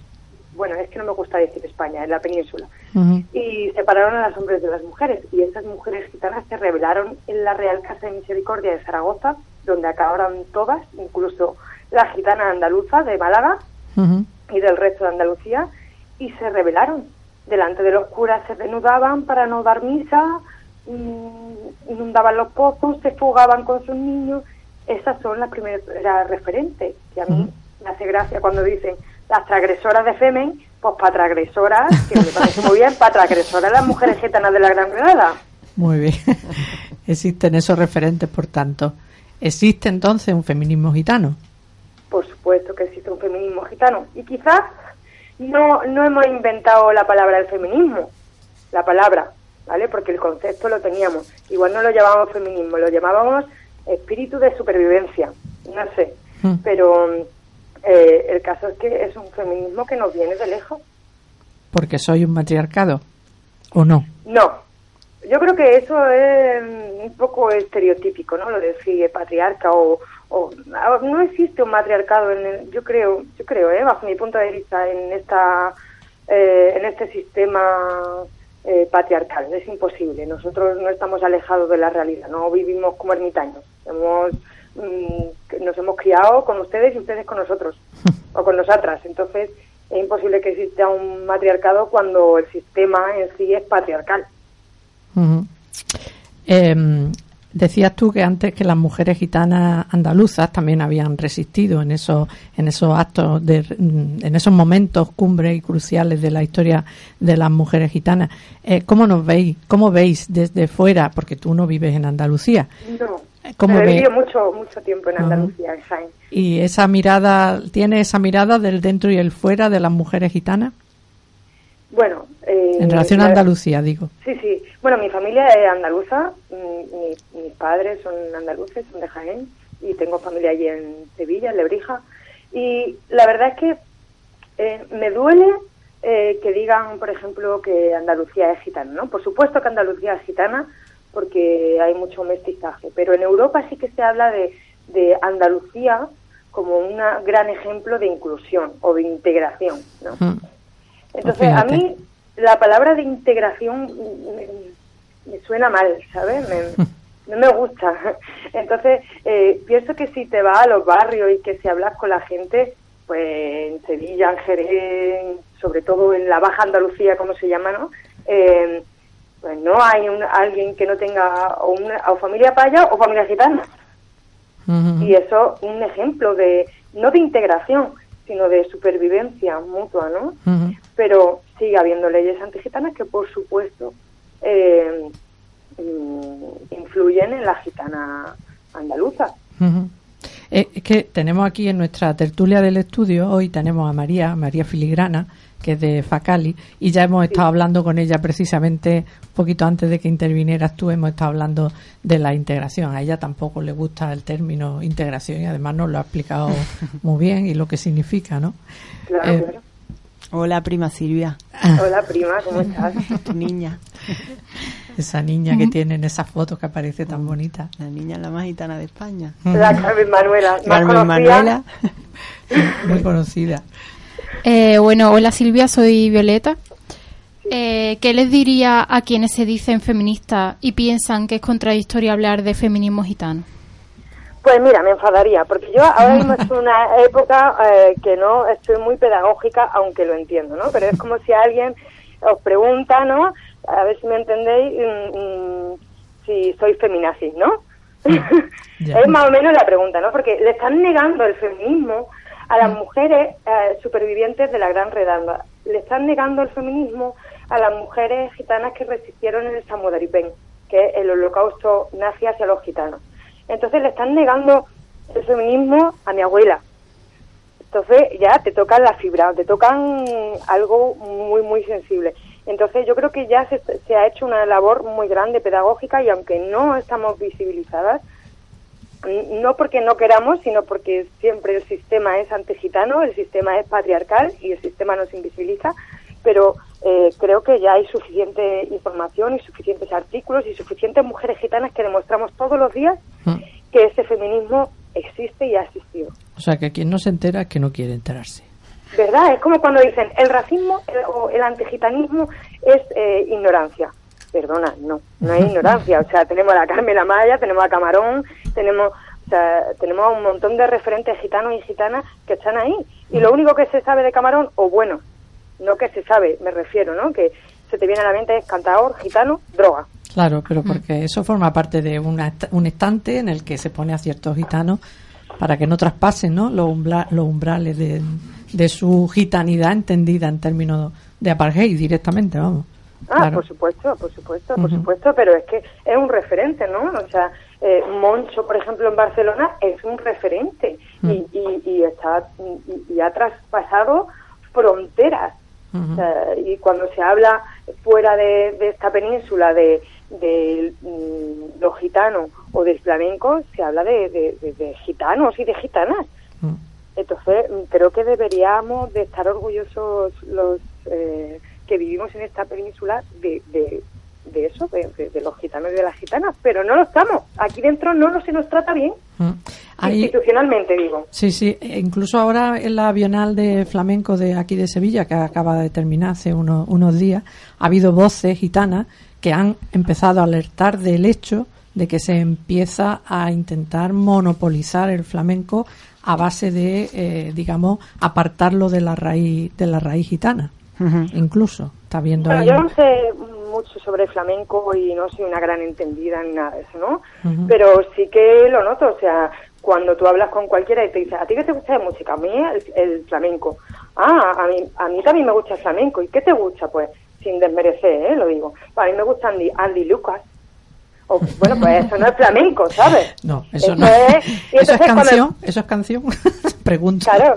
Speaker 10: bueno, es que no me gusta decir España, en la península y separaron a los hombres de las mujeres. Y esas mujeres gitanas se rebelaron en la Real Casa de Misericordia de Zaragoza, donde acabaron todas, incluso la gitana andaluza de Málaga y del resto de Andalucía, y se rebelaron. Delante de los curas se desnudaban para no dar misa, mm, inundaban los pozos, se fugaban con sus niños. Esas son las primeras referentes. Y a mí me hace gracia cuando dicen las transgresoras de Femen, pues para transgresoras, que me parece muy bien, para transgresoras las mujeres gitanas de la Gran Granada.
Speaker 1: Muy bien. [LAUGHS] Existen esos referentes, por tanto. ¿Existe entonces un feminismo gitano?
Speaker 10: Por supuesto que existe un feminismo gitano. Y quizás no, no hemos inventado la palabra del feminismo, la palabra, ¿vale? Porque el concepto lo teníamos. Igual no lo llamábamos feminismo, lo llamábamos espíritu de supervivencia, no sé.
Speaker 1: Mm.
Speaker 10: Pero eh, el caso es que es un feminismo que nos viene de lejos.
Speaker 1: Porque soy un matriarcado. ¿O no?
Speaker 10: No, yo creo que eso es un poco estereotípico, ¿no? Lo de si patriarca o, o- no existe un matriarcado en el- yo creo, yo creo, ¿eh? bajo mi punto de vista en esta eh, en este sistema eh, patriarcal, es imposible. Nosotros no estamos alejados de la realidad, no vivimos como ermitaños. Hemos mm, nos hemos criado con ustedes y ustedes con nosotros [LAUGHS] o con nosotras. Entonces, es imposible que exista un matriarcado cuando el sistema en sí es patriarcal.
Speaker 1: Decías tú que antes que las mujeres gitanas andaluzas también habían resistido en esos en esos actos de mm, en esos momentos cumbres y cruciales de la historia de las mujeres gitanas. Eh, ¿Cómo nos veis? ¿Cómo veis desde fuera? Porque tú no vives en Andalucía.
Speaker 10: No.
Speaker 1: ¿Cómo
Speaker 10: Pero he vivido mucho, mucho tiempo en
Speaker 1: Ajá.
Speaker 10: Andalucía, en Jaén.
Speaker 1: ¿Y esa mirada tiene esa mirada del dentro y el fuera de las mujeres gitanas?
Speaker 10: Bueno, eh,
Speaker 1: En relación a Andalucía, digo.
Speaker 10: Sí, sí. Bueno, mi familia es andaluza, mi- mis padres son andaluces, son de Jaén, y tengo familia allí en Sevilla, en Lebrija. Y la verdad es que eh, me duele eh, que digan, por ejemplo, que Andalucía es gitana, ¿no? Por supuesto que Andalucía es gitana porque hay mucho mestizaje, pero en Europa sí que se habla de, de Andalucía como un gran ejemplo de inclusión o de integración, ¿no?
Speaker 1: Mm.
Speaker 10: Entonces, a mí la palabra de integración me, me suena mal, ¿sabes? Me- [LAUGHS] no me gusta. Entonces, eh, pienso que si te vas a los barrios y que si hablas con la gente, pues en Sevilla, en Jerez, sobre todo en la Baja Andalucía, como se llama, ¿no? Eh, pues no hay un- alguien que no tenga o, una, o familia paya o familia gitana. Y eso un ejemplo de, no de integración, sino de supervivencia mutua, ¿no? Pero sigue habiendo leyes antigitanas que, por supuesto, eh, mm, influyen en la gitana andaluza.
Speaker 1: Eh, es que tenemos aquí en nuestra tertulia del estudio, hoy tenemos a María, María Filigrana, que es de Facali, y ya hemos estado hablando con ella precisamente un poquito antes de que intervinieras tú, hemos estado hablando de la integración. A ella tampoco le gusta el término integración y además nos lo ha explicado [LAUGHS] muy bien y lo que significa, ¿no?
Speaker 10: Claro,
Speaker 1: Eh,
Speaker 10: claro.
Speaker 7: Hola, prima Silvia,
Speaker 10: Hola, prima, ¿cómo estás? [LAUGHS]
Speaker 7: tu niña.
Speaker 1: Esa niña que tiene en esas fotos que aparece tan bonita.
Speaker 7: La niña la más gitana de España.
Speaker 10: La Carmen Manuela, más
Speaker 7: Carmen
Speaker 10: conocida.
Speaker 7: Manuela. [LAUGHS]
Speaker 1: Muy conocida.
Speaker 3: Eh, bueno, hola Silvia, soy Violeta. Eh, ¿Qué les diría a quienes se dicen feministas y piensan que es contradictorio hablar de feminismo gitano?
Speaker 10: Pues mira, me enfadaría, porque yo ahora mismo es [LAUGHS] una época eh, que no estoy muy pedagógica, aunque lo entiendo, ¿no? Pero es como si alguien os pregunta, ¿no? A ver si me entendéis, mm, mm, si soy feminazi, ¿no? [LAUGHS] Es más o menos la pregunta, ¿no? Porque le están negando el feminismo a las mujeres eh, supervivientes de la Gran Redanda. Le están negando el feminismo a las mujeres gitanas que resistieron en el Samudaripén, que es el holocausto nazi hacia los gitanos. Entonces le están negando el feminismo a mi abuela. Entonces ya te tocan la fibra, te tocan algo muy, muy sensible. Entonces yo creo que ya se, se ha hecho una labor muy grande pedagógica y aunque no estamos visibilizadas, No porque no queramos, sino porque siempre el sistema es antigitano, el sistema es patriarcal y el sistema nos invisibiliza, pero eh, creo que ya hay suficiente información y suficientes artículos y suficientes mujeres gitanas que demostramos todos los días
Speaker 1: Mm.
Speaker 10: que ese feminismo existe y ha existido.
Speaker 1: O sea, que quien no se entera es que no quiere enterarse.
Speaker 10: ¿Verdad? Es como cuando dicen el racismo el- o el antigitanismo es eh, ignorancia. Perdona, no, no es ignorancia. O sea, tenemos a la Carmen Amaya, tenemos a Camarón, tenemos, o sea, tenemos a un montón de referentes gitanos y gitanas que están ahí. Y lo único que se sabe de Camarón, o bueno, no que se sabe, me refiero, ¿no? Que se te viene a la mente es cantador, gitano, droga.
Speaker 1: Claro, pero porque eso forma parte de una un estante en el que se pone a ciertos gitanos para que no traspasen ¿no? Los, umbra- los umbrales de, de su gitanidad entendida en términos de apartheid directamente, vamos.
Speaker 10: Ah,
Speaker 1: Claro.
Speaker 10: por supuesto, por supuesto, por supuesto, pero es que es un referente, ¿no? O sea, eh, Moncho, por ejemplo, en Barcelona es un referente
Speaker 1: Mm.
Speaker 10: y, y, y está y, y ha traspasado fronteras. O sea, y cuando se habla fuera de, de esta península de, de mm, los gitanos o del flamenco, se habla de, de- de- de gitanos y de gitanas.
Speaker 1: Mm.
Speaker 10: Entonces, mm, creo que deberíamos de estar orgullosos los eh, que vivimos en esta península de, de, eso, de, de- de los gitanos y de las gitanas, pero no lo estamos. Aquí dentro no, no se nos trata bien,
Speaker 1: Mm.
Speaker 10: Institucionalmente digo.
Speaker 1: Sí, sí. e Incluso ahora en la Bienal de Flamenco de aquí de Sevilla, que acaba de terminar hace unos, unos días, ha habido voces gitanas que han empezado a alertar del hecho de que se empieza a intentar monopolizar el flamenco a base de, eh, digamos, apartarlo de la raíz de la raíz gitana. Incluso está viendo
Speaker 10: Bueno,
Speaker 1: ahí.
Speaker 10: yo no sé mucho sobre flamenco y no soy una gran entendida ni nada de eso, ¿no? Pero sí que lo noto, o sea, cuando tú hablas con cualquiera y te dice, ¿a ti qué te gusta de música? A mí el, el flamenco. Ah, a mí, a mí también me gusta el flamenco. ¿Y qué te gusta? Pues, sin desmerecer, ¿eh? Lo digo. A mí me gusta Andy, Andy Lucas. O, bueno, pues eso no es flamenco, ¿sabes? [LAUGHS]
Speaker 1: No, eso,
Speaker 10: Eso
Speaker 1: no.
Speaker 10: es- y
Speaker 1: eso es
Speaker 10: entonces cuando-
Speaker 1: canción. Eso es canción. [LAUGHS] Pregunto.
Speaker 10: Claro,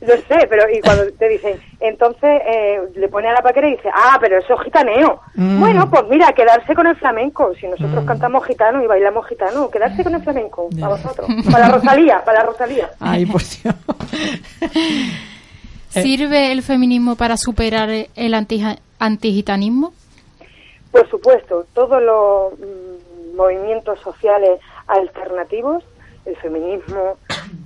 Speaker 10: lo sé, pero y cuando te dicen, entonces eh, le pone a la paquera y dice, ah, pero eso es gitaneo.
Speaker 1: Mm.
Speaker 10: Bueno, pues mira, quedarse con el flamenco. Si nosotros cantamos gitano y bailamos gitano, quedarse con el flamenco, para vosotros. [LAUGHS] Para la Rosalía, para la Rosalía.
Speaker 1: Ay, por Dios.
Speaker 3: ¿Sirve el feminismo para superar el antigitanismo?
Speaker 10: Por supuesto, todos los mm, movimientos sociales alternativos, el feminismo,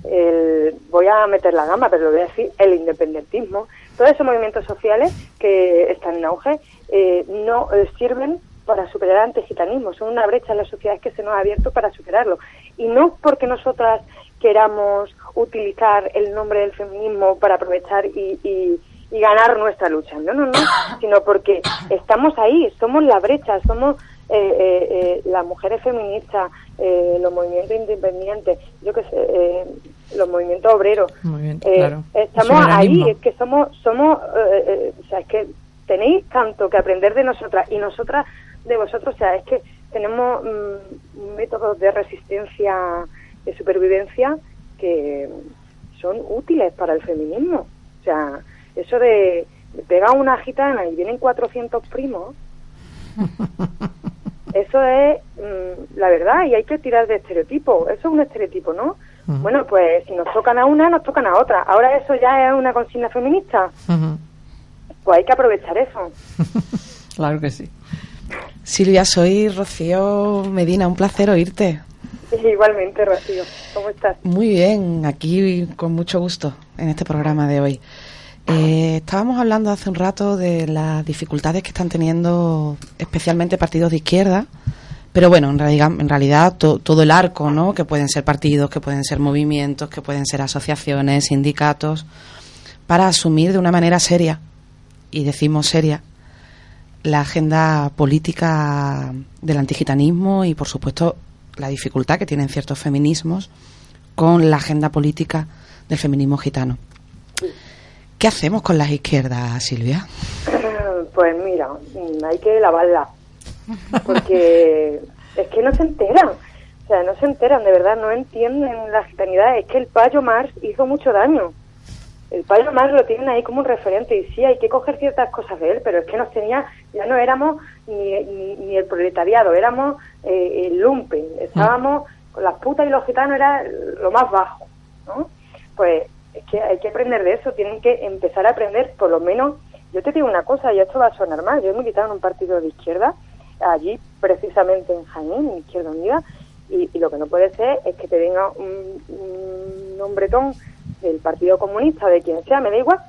Speaker 10: el, voy a meter la gama, pero lo voy a decir, el independentismo, todos esos movimientos sociales que están en auge eh, no sirven para superar el antigitanismo, son una brecha en la sociedad que se nos ha abierto para superarlo. Y no porque nosotras queramos utilizar el nombre del feminismo para aprovechar y, y- y ganar nuestra lucha, no, no, no, sino porque estamos ahí, somos la brecha, somos las mujeres feministas, eh, los movimientos independientes, yo qué sé, eh, los movimientos obreros.
Speaker 1: Muy bien,
Speaker 10: Eh,
Speaker 1: claro.
Speaker 10: Estamos ahí, es que somos, somos, eh, eh, o sea, es que tenéis tanto que aprender de nosotras y nosotras de vosotros, o sea, es que tenemos mm, métodos de resistencia, de supervivencia que son útiles para el feminismo. O sea, eso de, pegar una gitana y vienen 400 primos, [LAUGHS] eso es mm, la verdad y hay que tirar de estereotipo. Eso es un estereotipo, ¿no? Bueno, pues si nos tocan a una, nos tocan a otra. Ahora eso ya es una consigna feminista. Pues hay que aprovechar eso. [LAUGHS]
Speaker 1: Claro que sí.
Speaker 8: Silvia, soy Rocío Medina, un placer oírte. [LAUGHS]
Speaker 10: Igualmente, Rocío. ¿Cómo estás?
Speaker 8: Muy bien, aquí con mucho gusto en este programa de hoy. Eh, estábamos hablando hace un rato de las dificultades que están teniendo especialmente partidos de izquierda, pero bueno, en realidad, todo el arco, ¿no? Que pueden ser partidos, que pueden ser movimientos, que pueden ser asociaciones, sindicatos, para asumir de una manera seria, y decimos seria, la agenda política del antigitanismo y, por supuesto, la dificultad que tienen ciertos feminismos con la agenda política del feminismo gitano. ¿Qué hacemos con las izquierdas, Silvia? [LAUGHS]
Speaker 10: Pues mira, mm, hay que lavarla. Porque es que no se enteran. O sea, no se enteran, de verdad, no entienden la gitanidad. Es que el payo Mars hizo mucho daño. El payo Mars lo tienen ahí como un referente y sí, hay que coger ciertas cosas de él, pero es que nos tenía, ya no éramos ni, ni, ni el proletariado, éramos eh, el lumpen, estábamos las putas y los gitanos era lo más bajo, ¿no? Pues es que hay que aprender de eso, tienen que empezar a aprender, por lo menos, yo te digo una cosa, y esto va a sonar mal, yo he militado en un partido de izquierda, allí precisamente en Jaén, en Izquierda Unida, y, y lo que no puede ser es que te venga un, un hombretón del Partido Comunista, de quien sea, me da igual,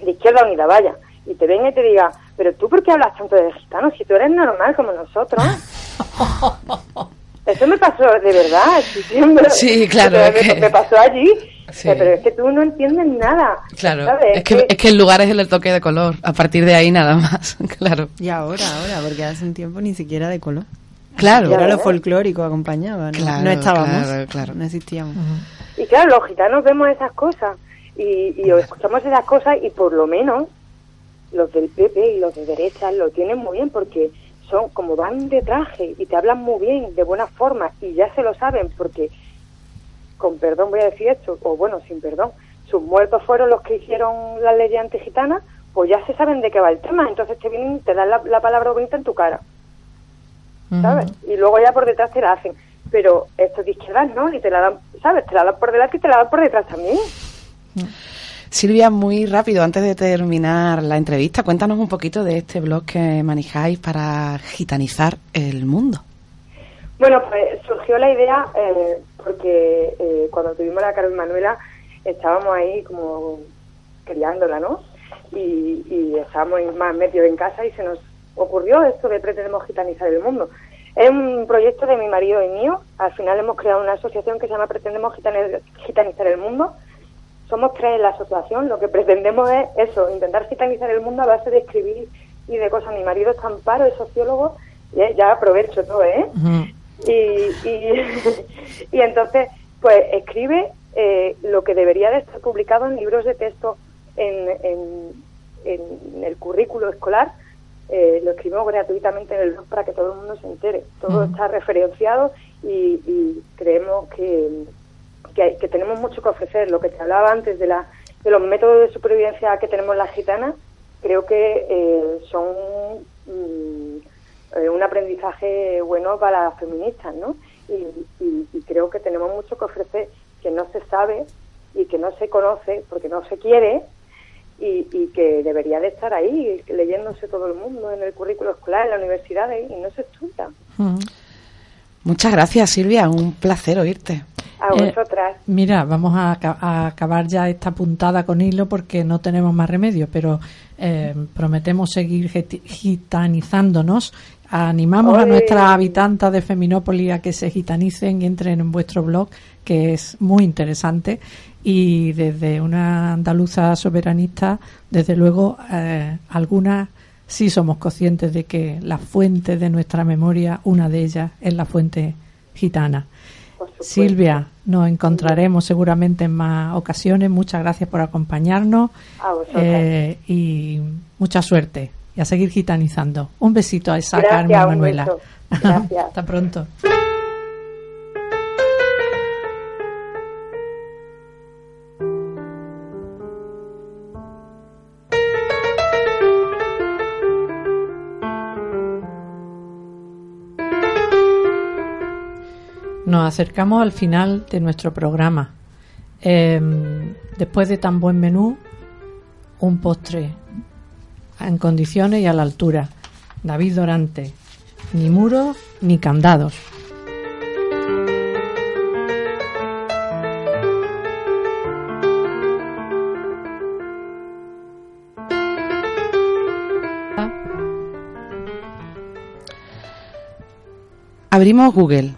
Speaker 10: de Izquierda Unida, vaya, y te venga y te diga, pero tú por qué hablas tanto de gitanos si tú eres normal como nosotros. [LAUGHS] Eso me pasó de verdad, sí,
Speaker 2: claro,
Speaker 10: me,
Speaker 2: es que-
Speaker 10: me pasó allí,
Speaker 2: Sí.
Speaker 10: Eh, pero es que tú no entiendes nada.
Speaker 2: Claro,
Speaker 10: ¿sabes?
Speaker 2: es que, es que el lugar es el toque de color. A partir de ahí nada más, [LAUGHS] claro.
Speaker 7: Y ahora, ahora, porque hace un tiempo ni siquiera de color.
Speaker 2: Claro.
Speaker 7: Era lo folclórico acompañaba, ¿no?
Speaker 2: Claro,
Speaker 7: no estábamos,
Speaker 2: claro, claro.
Speaker 7: no existíamos.
Speaker 10: Y claro, los gitanos vemos esas cosas y, y escuchamos esas cosas y por lo menos los del PP y los de derecha lo tienen muy bien porque son como van de traje y te hablan muy bien, de buena forma y ya se lo saben porque, con perdón voy a decir esto, o bueno, sin perdón, sus muertos fueron los que hicieron las leyes antigitanas, pues ya se saben de qué va el tema, entonces te vienen y te dan la, la palabra bonita en tu cara. ¿sabes? Y luego ya por detrás te la hacen. Pero estos de izquierdas no, y te la dan, ¿sabes? Te la dan por delante y te la dan por detrás también.
Speaker 2: Silvia, muy rápido, antes de terminar la entrevista, cuéntanos un poquito de este blog que manejáis para gitanizar el mundo.
Speaker 10: Bueno, pues surgió la idea eh, porque eh, cuando tuvimos la Carmen Manuela estábamos ahí como criándola, ¿no? Y, y estábamos más metidos en casa y se nos ocurrió esto de pretendemos gitanizar el mundo. Es un proyecto de mi marido y mío. Al final hemos creado una asociación que se llama Pretendemos Gitanizar el Mundo. Somos tres en la asociación. Lo que pretendemos es eso, intentar gitanizar el mundo a base de escribir y de cosas. Mi marido es amparo, es sociólogo, y ya aprovecho todo, ¿eh? y, y, [LAUGHS] y entonces pues escribe eh, lo que debería de estar publicado en libros de texto en, en, en el currículo escolar eh, lo escribimos gratuitamente en el blog para que todo el mundo se entere todo está referenciado y, y creemos que, que, tenemos mucho que ofrecer lo que te hablaba antes de la de los métodos de supervivencia que tenemos las gitanas creo que eh, son mm, eh, un aprendizaje bueno para las feministas, ¿no? Y, creo que tenemos mucho que ofrecer que no se sabe y que no se conoce porque no se quiere y, y que debería de estar ahí leyéndose todo el mundo en el currículo escolar, en la universidad y no se estudia.
Speaker 2: Muchas gracias, Silvia. Un placer oírte.
Speaker 10: A
Speaker 1: Eh,
Speaker 10: vosotras.
Speaker 1: Mira, vamos a, aca- a acabar ya esta puntada con hilo porque no tenemos más remedio, pero eh, prometemos seguir gitanizándonos. Animamos a nuestras habitantes de Feminópolis a que se gitanicen y entren en vuestro blog, que es muy interesante. Y desde una andaluza soberanista, desde luego, eh, algunas sí somos conscientes de que la fuente de nuestra memoria, una de ellas, es la fuente gitana. Silvia, nos encontraremos seguramente en más ocasiones. Muchas gracias por acompañarnos eh, y mucha suerte. Y a seguir gitanizando. Un besito a esa
Speaker 10: Gracias,
Speaker 1: Carmen Manuela. [LAUGHS] Hasta pronto. Nos acercamos al final de nuestro programa. Eh, después de tan buen menú, un postre en condiciones y a la altura. David Dorante, ni muros ni candados.
Speaker 2: Abrimos Google,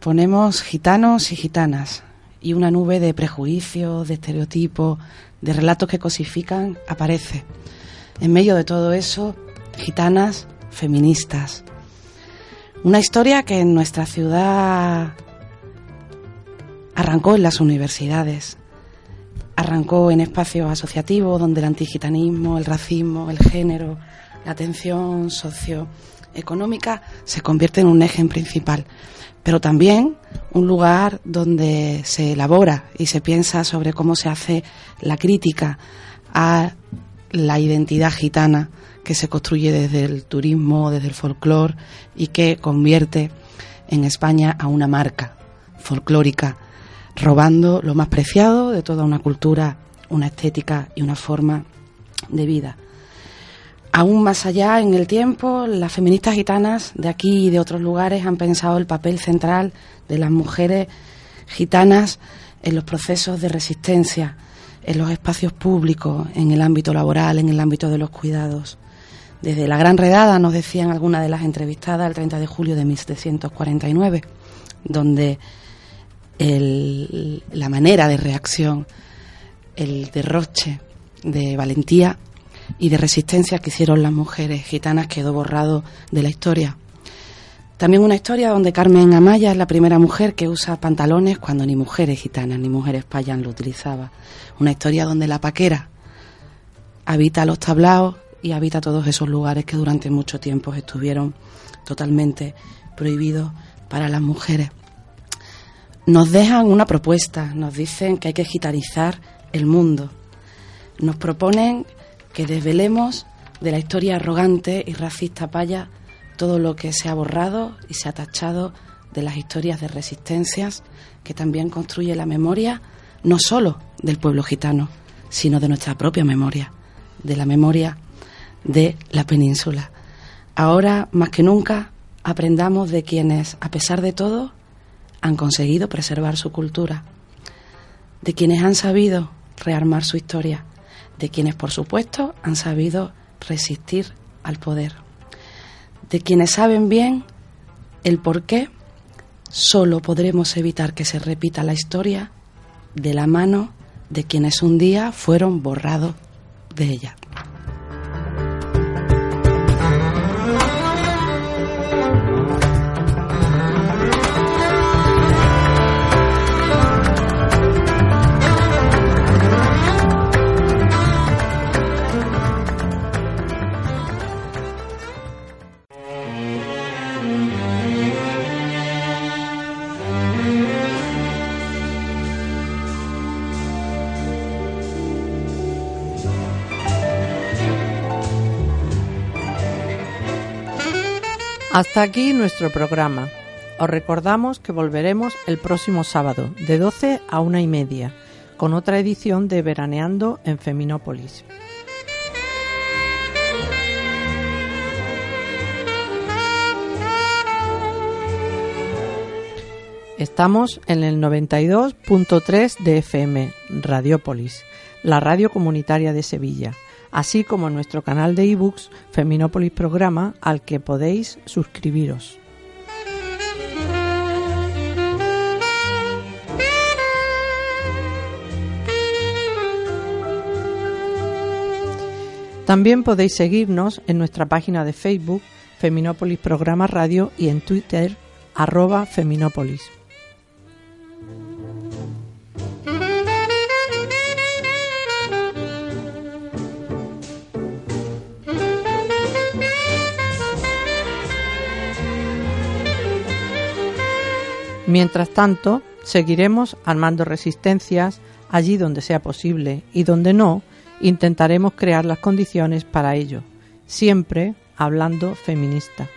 Speaker 2: ponemos gitanos y gitanas y una nube de prejuicios, de estereotipos, de relatos que cosifican aparece. En medio de todo eso, gitanas feministas. Una historia que en nuestra ciudad arrancó en las universidades, arrancó en espacios asociativos donde el antigitanismo, el racismo, el género, la atención socioeconómica se convierte en un eje principal, pero también un lugar donde se elabora y se piensa sobre cómo se hace la crítica a la identidad gitana que se construye desde el turismo, desde el folclore y que convierte en España a una marca folclórica, robando lo más preciado de toda una cultura, una estética y una forma de vida. Aún más allá en el tiempo, las feministas gitanas de aquí y de otros lugares han pensado el papel central de las mujeres gitanas en los procesos de resistencia, en los espacios públicos, en el ámbito laboral, en el ámbito de los cuidados. Desde la Gran Redada, nos decían algunas de las entrevistadas el 30 de julio de 1749, donde la manera de reacción, el derroche de valentía y de resistencia que hicieron las mujeres gitanas quedó borrado de la historia. También una historia donde Carmen Amaya es la primera mujer que usa pantalones cuando ni mujeres gitanas ni mujeres payan lo utilizaba. Una historia donde la paquera habita los tablaos y habita todos esos lugares que durante mucho tiempo estuvieron totalmente prohibidos para las mujeres. Nos dejan una propuesta, nos dicen que hay que gitanizar el mundo. Nos proponen que desvelemos de la historia arrogante y racista paya todo lo que se ha borrado y se ha tachado de las historias de resistencias que también construye la memoria no solo del pueblo gitano, sino de nuestra propia memoria, de la memoria de la península. Ahora, más que nunca, aprendamos de quienes, a pesar de todo, han conseguido preservar su cultura, de quienes han sabido rearmar su historia, de quienes, por supuesto, han sabido resistir al poder, de quienes saben bien el por qué solo podremos evitar que se repita la historia de la mano de quienes un día fueron borrados de ella.
Speaker 1: Hasta aquí nuestro programa. Os recordamos que volveremos el próximo sábado, de 12 a una y media, con otra edición de Veraneando en Feminópolis. Estamos en el 92.3 de FM, Radiópolis, la radio comunitaria de Sevilla así como nuestro canal de ebooks Feminópolis Programa al que podéis suscribiros. También podéis seguirnos en nuestra página de Facebook Feminópolis Programa Radio y en Twitter arroba Feminópolis. Mientras tanto, seguiremos armando resistencias allí donde sea posible y donde no, intentaremos crear las condiciones para ello, siempre hablando feminista.